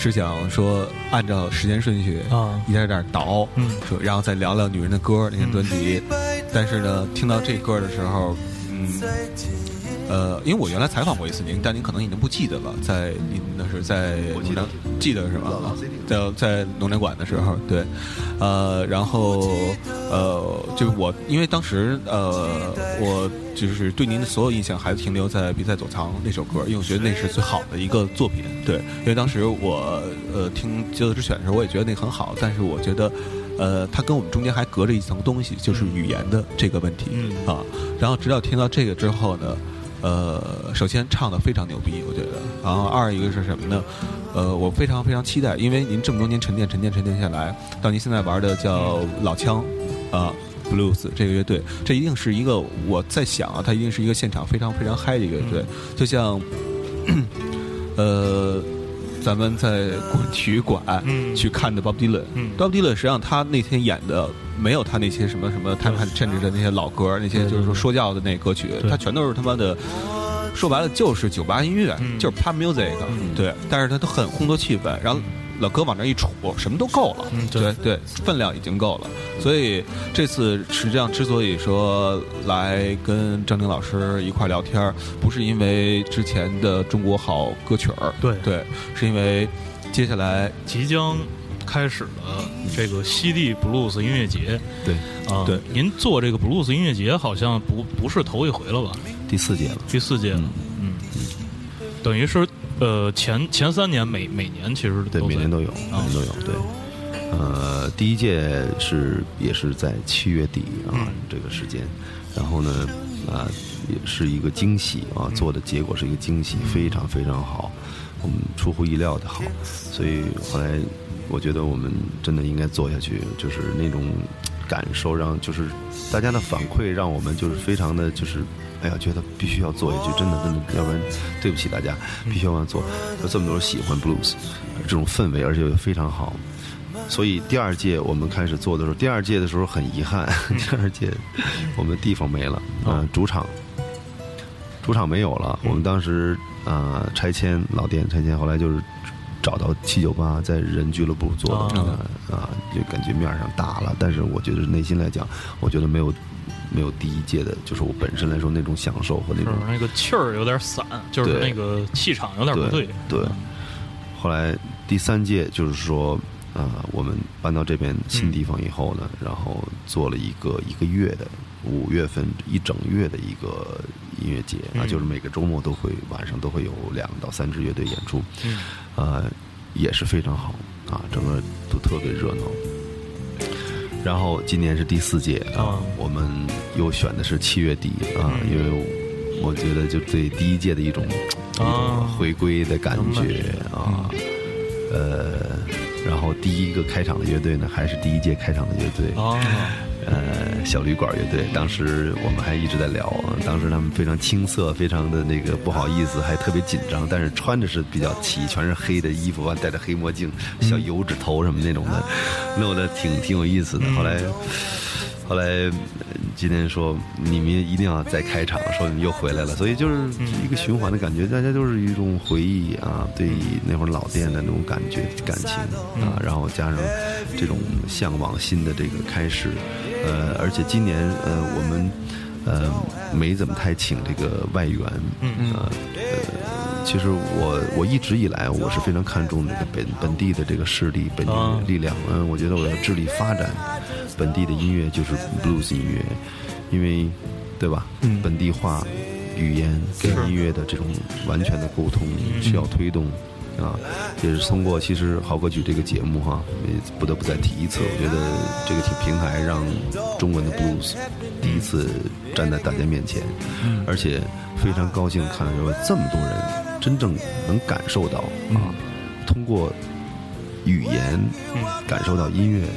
是想说按照时间顺序啊。一点点倒，嗯。说然后再聊聊女人的歌那些专辑，但是呢，听到这歌的时候，嗯，呃，因为我原来采访过一次您，但您可能已经不记得了，在您那是在记得记得是吧？在在农展馆的时候，对，呃，然后呃，就我因为当时呃，我就是对您的所有印象还停留在《比赛走藏》那首歌，因为我觉得那是最好的一个作品，对，因为当时我呃听《阶段之选》的时候，我也觉得那个很好，但是我觉得。呃，它跟我们中间还隔着一层东西，就是语言的这个问题、嗯啊。然后直到听到这个之后呢，呃，首先唱的非常牛逼，我觉得。然后二一个是什么呢？呃，我非常非常期待，因为您这么多年沉淀、沉淀、沉淀下来，到您现在玩的叫老枪啊。Blues 这个乐队，这一定是一个我在想啊，它一定是一个现场非常非常嗨的一个乐队，就像，[CLEARS THROAT] 呃，咱们在国体育馆嗯。去看的 Bob Dylan，嗯。Bob Dylan 实际上他那天演的没有他那些什么什么 Time Change 的那些老歌，那些就是说说教的那歌曲，他全都是他妈的。说白了就是酒吧音乐，嗯。就是 pop music，、对，但是他都很烘托气氛，然后老哥往那一杵，什么都够了，嗯对对对，分量已经够了。所以这次实际上之所以说来跟张宁老师一块聊天儿，不是因为之前的中国好歌曲儿，对对，是因为接下来即将开始了这个西地布鲁斯音乐节对，啊，对，您做这个布鲁斯音乐节好像不不是头一回了吧？第四届了。第四届了，嗯嗯，等于是呃前前三年每每年其实对，每年都有，每年都有。对，呃，第一届是也是在七月底啊、嗯。这个时间，然后呢，啊、也是一个惊喜啊，做的结果是一个惊喜，非常非常好，我们出乎意料的好，所以后来我觉得我们真的应该做下去，就是那种感受让就是大家的反馈让我们就是非常的就是。哎呀，觉得必须要做一句，真的真的，要不然对不起大家，必须要做。有这么多人喜欢 blues，这种氛围，而且又非常好。所以第二届我们开始做的时候，第二届的时候很遗憾，[LAUGHS] 第二届我们地方没了，啊、主场主场没有了。我们当时啊、拆迁老店拆迁，后来就是找到七九八在人俱乐部做的啊啊、就感觉面儿上大了，但是我觉得内心来讲，我觉得没有没有第一届的，就是我本身来说那种享受和那是种那个气儿有点散，就是那个气场有点不对。对嗯。后来第三届就是说，啊、我们搬到这边新地方以后呢，然后做了一个一个月的五月份一整月的一个音乐节啊，嗯就是每个周末都会晚上都会有两到三支乐队演出，嗯。呃，也是非常好啊，整个都特别热闹。然后今年是第四届啊啊，我们又选的是七月底啊，嗯。因为我觉得就对第一届的一种一种啊回归的感觉啊，呃，然后第一个开场的乐队呢，还是第一届开场的乐队，啊，呃，小旅馆乐队。当时我们还一直在聊，当时他们非常青涩，非常的那个不好意思，还特别紧张，但是穿着是比较齐，全是黑的衣服，完戴着黑墨镜，小油纸头什么那种的，弄得挺挺有意思的。后来。后来呃今天说你们一定要再开场，说你们又回来了，所以就是一个循环的感觉，大家就是一种回忆啊，对那会儿老店的那种感觉感情啊，然后加上这种向往新的这个开始，呃，而且今年呃我们呃没怎么太请这个外援，嗯呃呃，其实我我一直以来我是非常看重这个本本地的这个势力、本地力量，嗯，我觉得我要致力发展本地的音乐，就是 blues 音乐，因为对吧？嗯本地化语言跟音乐的这种完全的沟通需要推动。啊，也是通过其实好歌曲这个节目哈，也不得不再提一次。我觉得这个平台让中文的 blues 第一次站在大家面前，而且非常高兴看到有这么多人真正能感受到啊，通过语言感受到音乐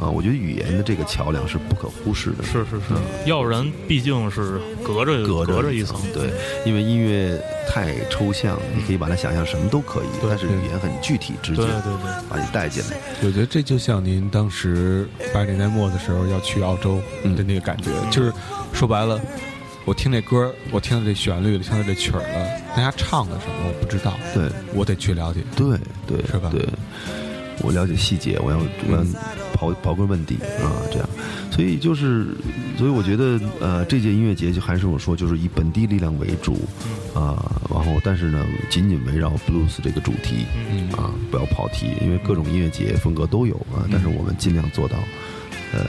啊，我觉得语言的这个桥梁是不可忽视的。是是是，要不然毕竟是隔着隔着一层，对，因为音乐太抽象，你可以把它想象什么都可以，但是语言很具体直接对对对，把你带进来。我觉得这就像您当时八十年代末的时候要去澳洲的那个感觉，就是说白了，我听这歌，我听到这旋律了，听到这曲儿了，大家唱的什么我不知道，对我得去了解。对对，是吧对，我了解细节，我要我要刨刨根问底啊，这样，所以就是，所以我觉得呃，这届音乐节就还是我说，就是以本地力量为主啊，然后但是呢，紧紧围绕 blues 这个主题嗯。啊，不要跑题，因为各种音乐节风格都有啊，但是我们尽量做到呃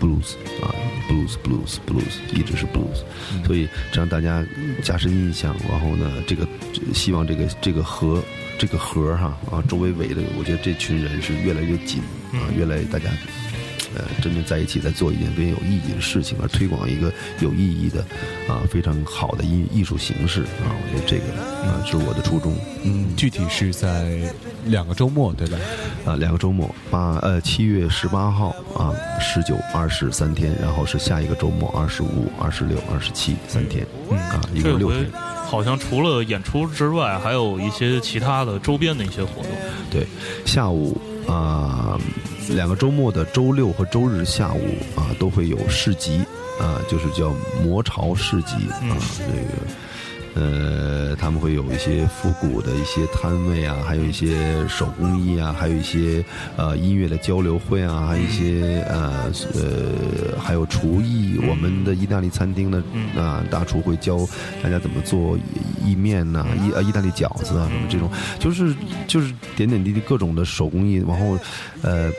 blues 啊 blues blues blues 一直是 blues，所以这样大家加深印象，然后呢，这个希望这个这个核这个核哈啊周围围的，我觉得这群人是越来越紧啊，越来越大家。呃，真正在一起在做一件非常有意义的事情，而推广一个有意义的啊非常好的艺艺术形式啊，我觉得这个啊是我的初衷。嗯，具体是在两个周末，对吧？啊，两个周末，八呃七月十八号啊，十九、二十三天，然后是下一个周末二十五、二十六、二十七三天，啊，一共六天。好像除了演出之外，还有一些其他的周边的一些活动。对，下午啊、两个周末的周六和周日下午啊，都会有市集啊，就是叫魔潮市集啊，这个。呃，他们会有一些复古的一些摊位啊，还有一些手工艺啊，还有一些呃音乐的交流会啊，还有一些呃呃，还有厨艺。我们的意大利餐厅呢啊、大厨会教大家怎么做意面呐、意呃意大利饺子啊，什么这种，就是就是点点滴滴各种的手工艺，然后呃。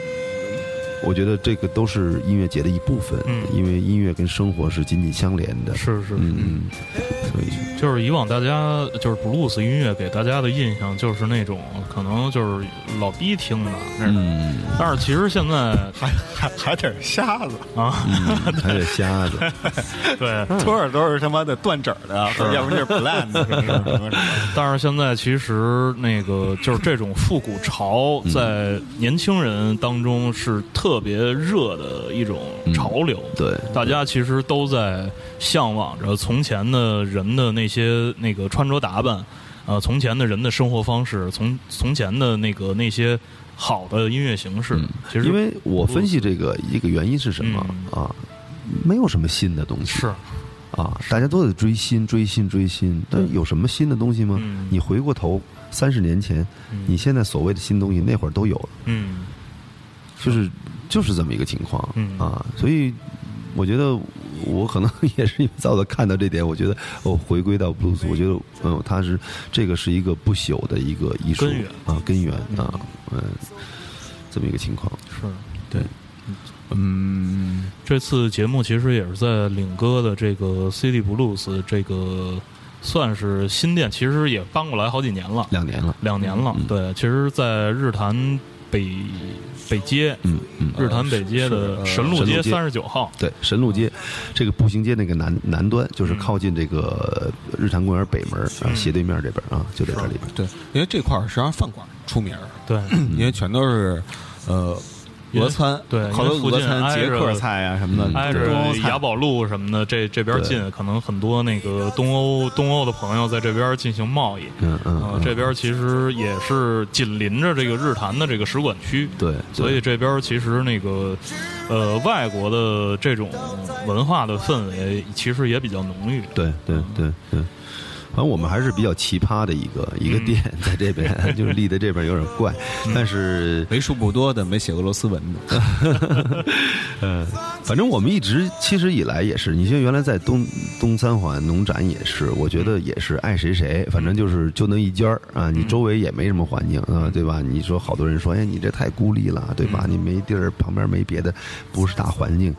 我觉得这个都是音乐节的一部分，嗯。因为音乐跟生活是紧紧相连的。是是，嗯嗯，所以。就是以往大家就是布鲁斯音乐给大家的印象就是那种可能就是老逼听的，嗯。但是其实现在还 [LAUGHS] 还还得瞎子，啊，嗯，还得瞎子，[LAUGHS] 对，多少都是他妈的断指儿的，要不就是 blind 的，什么什么什么。但是现在其实那个就是这种复古潮，在年轻人当中是特别热的一种潮流。对，大家其实都在向往着从前的人的那些那个穿着打扮，呃，从前的人的生活方式，从从前的那个那些好的音乐形式。其实嗯因为我分析这个一个原因是什么、啊？没有什么新的东西。是。啊，大家都在追新、追新、追新，但有什么新的东西吗？嗯。你回过头三十年前，你现在所谓的新东西，那会儿都有了，嗯。就是就是这么一个情况、嗯啊，所以我觉得我可能 [LAUGHS] 也是因为早早看到这点，我觉得我回归到 blues，我觉得嗯，它是这个是一个不朽的一个艺术根源啊，根源啊，嗯，这么一个情况。是。对，嗯，这次节目其实也是在领哥的这个 City Blues 这个算是新店，其实也搬过来好几年了，两年了，两年了。对，其实，在日坛北北街，嗯嗯，日坛北街的神路街三十九号。对，神路街这个步行街那个南南端，就是靠近这个日坛公园北门啊，斜对面这边啊，就在这里边。对，因为这块儿实际上饭馆出名儿，对，因为全都是呃俄餐，对好多因为附近俄餐、捷克菜啊什么的，挨着东雅宝路什么的，这这边近，可能很多那个东欧东欧的朋友在这边进行贸易。嗯嗯呃，嗯，这边其实也是紧邻着这个日坛的这个使馆区，对，所以这边其实那个呃外国的这种文化的氛围其实也比较浓郁。对对对对。反正我们还是比较奇葩的一个一个店，在这边 [LAUGHS] 就是立在这边有点怪，但是为数不多的没写俄罗斯文的。[LAUGHS] 嗯，反正我们一直其实以来也是，你像原来在东东三环农展也是，我觉得也是爱谁谁，反正就是就那一家儿啊，你周围也没什么环境啊，对吧？你说好多人说，哎，你这太孤立了，对吧？你没地儿，旁边没别的，不是大环境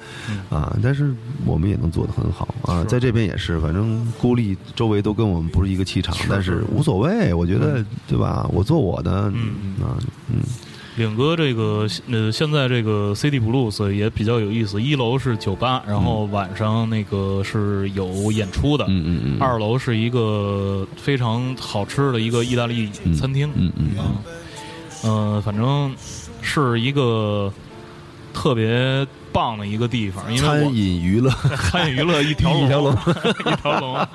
啊，但是我们也能做得很好啊，在这边也是，反正孤立周围都跟我们不是一个气场，但是无所谓，我觉得对吧？我做我的，啊，嗯。领哥这个呃，现在这个 City Blues 也比较有意思。一楼是酒吧，然后晚上那个是有演出的。嗯嗯嗯二楼是一个非常好吃的一个意大利餐厅。嗯嗯啊，呃，反正是一个特别棒的一个地方，因为餐饮娱乐，[LAUGHS] 餐饮娱乐一条龙，一条龙，[LAUGHS] 一条龙。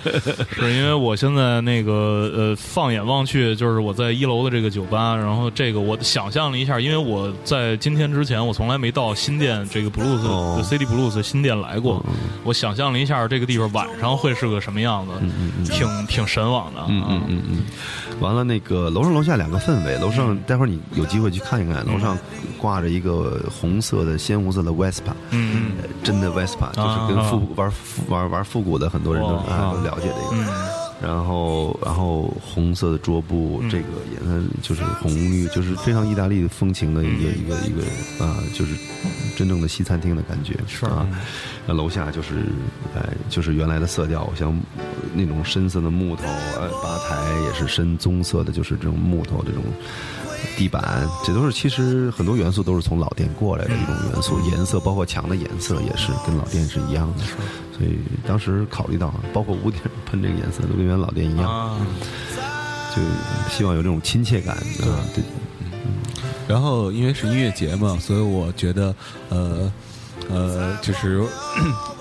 [LAUGHS] 是因为我现在那个呃，放眼望去，就是我在一楼的这个酒吧，然后这个我想象了一下，因为我在今天之前我从来没到新店这个 blues、哦就 CD blues 新店来过，我想象了一下这个地方晚上会是个什么样子，挺挺神往的啊。嗯嗯嗯嗯。完了，那个楼上楼下两个氛围，楼上待会儿你有机会去看一看，楼上挂着一个红色的鲜红色的 Vespa，嗯呃真的 Vespa，就是跟复古玩玩玩复古的很多人都哇啊。都了解这个。然后，然后红色的桌布，这个颜色就是红绿，就是非常意大利风情的一个一个一个啊，就是真正的西餐厅的感觉是。啊。那楼下就是哎，就是原来的色调，像呃那种深色的木头，呃，吧台也是深棕色的，就是这种木头这种地板，这都是其实很多元素都是从老店过来的一种元素，颜色包括墙的颜色也是跟老店是一样的。所以当时考虑到，包括屋顶喷这个颜色都跟原来老店一样，啊，就希望有这种亲切感啊。对，然后因为是音乐节嘛，所以我觉得，呃，呃，就是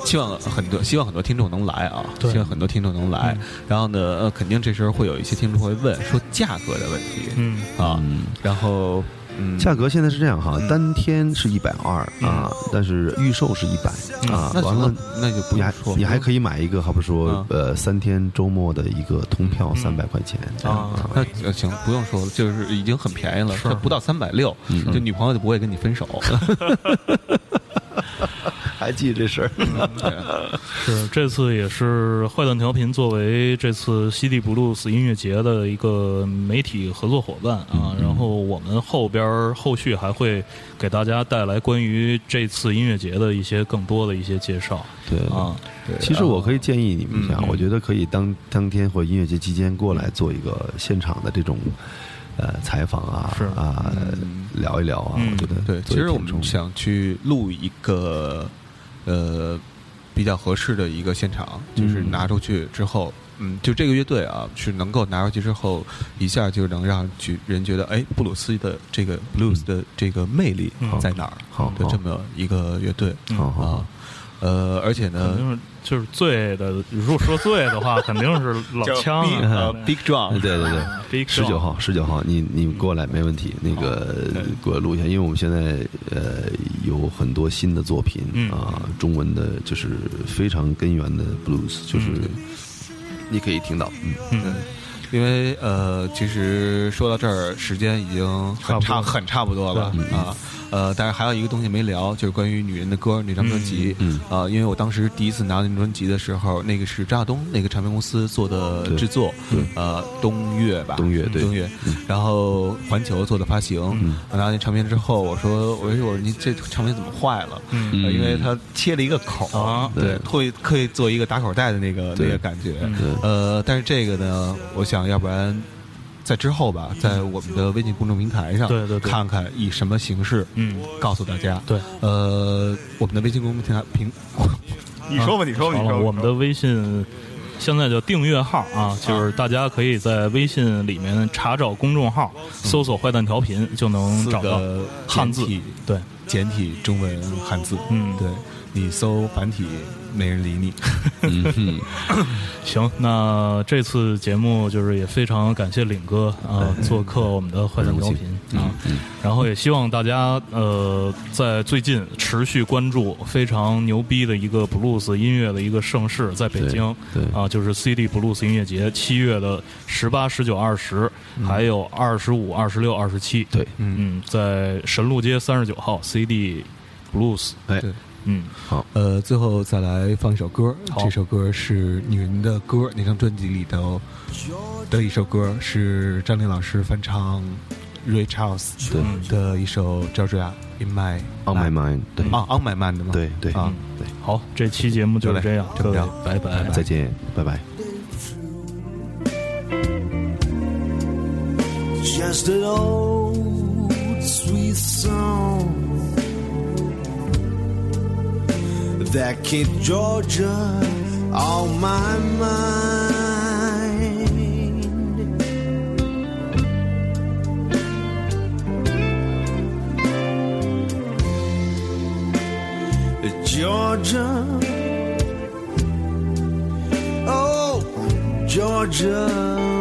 希望很多希望很多听众能来啊，对。希望很多听众能来。然后呢，呃，肯定这时候会有一些听众会问说价格的问题。嗯。啊，嗯。然后嗯，价格现在是这样哈，单天是一百二啊，但是预售是一百啊。完了那行了，，那就不你还，你还可以买一个，好比说啊呃三天周末的一个通票三百块钱啊。那呃行，不用说了，就是已经很便宜了，它不到三百六，嗯。就女朋友就不会跟你分手。[LAUGHS] [LAUGHS] 还记这事儿？是这次也是坏蛋调频作为这次西地 blues 音乐节的一个媒体合作伙伴啊，然后我们后边儿后续还会给大家带来关于这次音乐节的一些更多的一些介绍。对啊。对。其实我可以建议你们一下，嗯。我觉得可以当当天或音乐节期间过来做一个现场的这种呃采访啊是。啊聊一聊啊，嗯我觉得对，其实我们想去录一个呃比较合适的一个现场，就是嗯拿出去之后。嗯，就这个乐队啊，是能够拿出去之后，一下就能让去人觉得，哎，布鲁斯的这个 blues 的这个魅力嗯在哪儿？的这么一个乐队啊，呃，而且呢，就是醉的，如果说醉的话，肯定是老枪 Big- 啊呃 Big Drum，对对对。，Big 十九号，十九号，你你过来没问题。那个给我录一下，因为我们现在呃有很多新的作品嗯。啊，中文的就是非常根源的 blues，就是你可以听到，嗯，嗯，因为呃，其实说到这儿，时间已经很差差不多。很差不多了对。啊。呃，但是还有一个东西没聊，就是关于《女人的歌》那张专辑。嗯啊，因为我当时第一次拿到那张专辑的时候，那个是张亚东那个唱片公司做的制作，对呃，东岳吧，东岳对东岳，然后环球做的发行。嗯我拿到那唱片之后，我说，我说，我说你这唱片怎么坏了？嗯呃因为它切了一个口啊对，会可以做一个打口袋的那个那个感觉。对呃，但是这个呢，我想要不然在之后吧，在我们的微信公众平台上，对对对。看看以什么形式，嗯，告诉大家。对，呃，我们的微信公众平台平，[LAUGHS] 你说吧，你说吧，好了，你说吧。我们的微信现在叫订阅号啊，就是大家可以在微信里面查找公众号，搜索“坏蛋调频”就能找到汉字。简体，对，简体中文汉字，嗯。对你搜繁体没人理你。嗯哼，[LAUGHS] 行，那这次节目就是也非常感谢领哥啊、做客我们的坏蛋调频啊，然后也希望大家呃在最近持续关注非常牛逼的一个 blues 音乐的一个盛世，在北京啊，就是 CD blues 音乐节，七月的十八、十九、二十，还有二十五、二十六、二十七，对，嗯，在神路街三十九号 CD blues，哎，对嗯，好，呃，最后再来放一首歌，这首歌是《女人的歌》那张专辑里头的一首歌，是张琳老师翻唱 Ray Charles 对。的一首《Georgia in My On my Mind 对，啊，On My Mind 的吗？对对。啊，对，好，这期节目就是这样，各位就这样，拜拜。再见，拜拜。Just an old sweet song that keep Georgia on my mind. Georgia, oh, Georgia.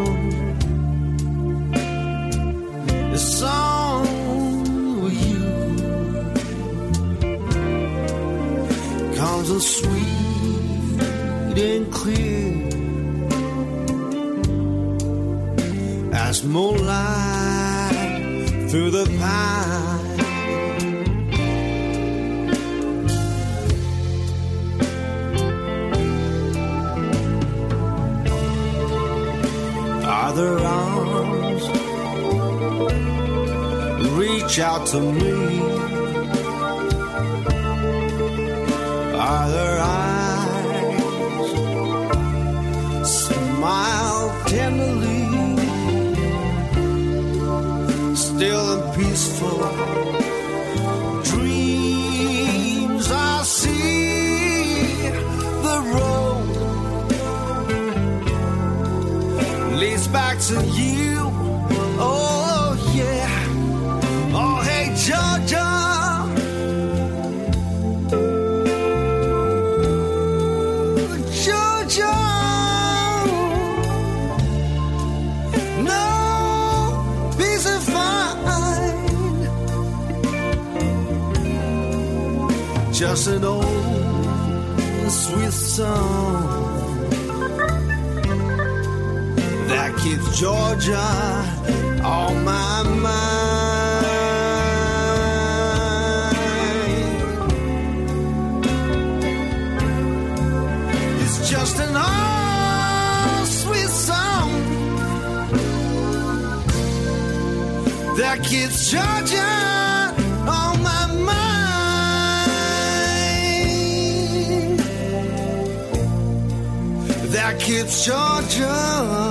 Sweet and clear as moonlight through the pine. Other arms reach out to me. An old sweet song that keeps Georgia on my mind. It's just an old sweet song that keeps Georgia It's Georgia.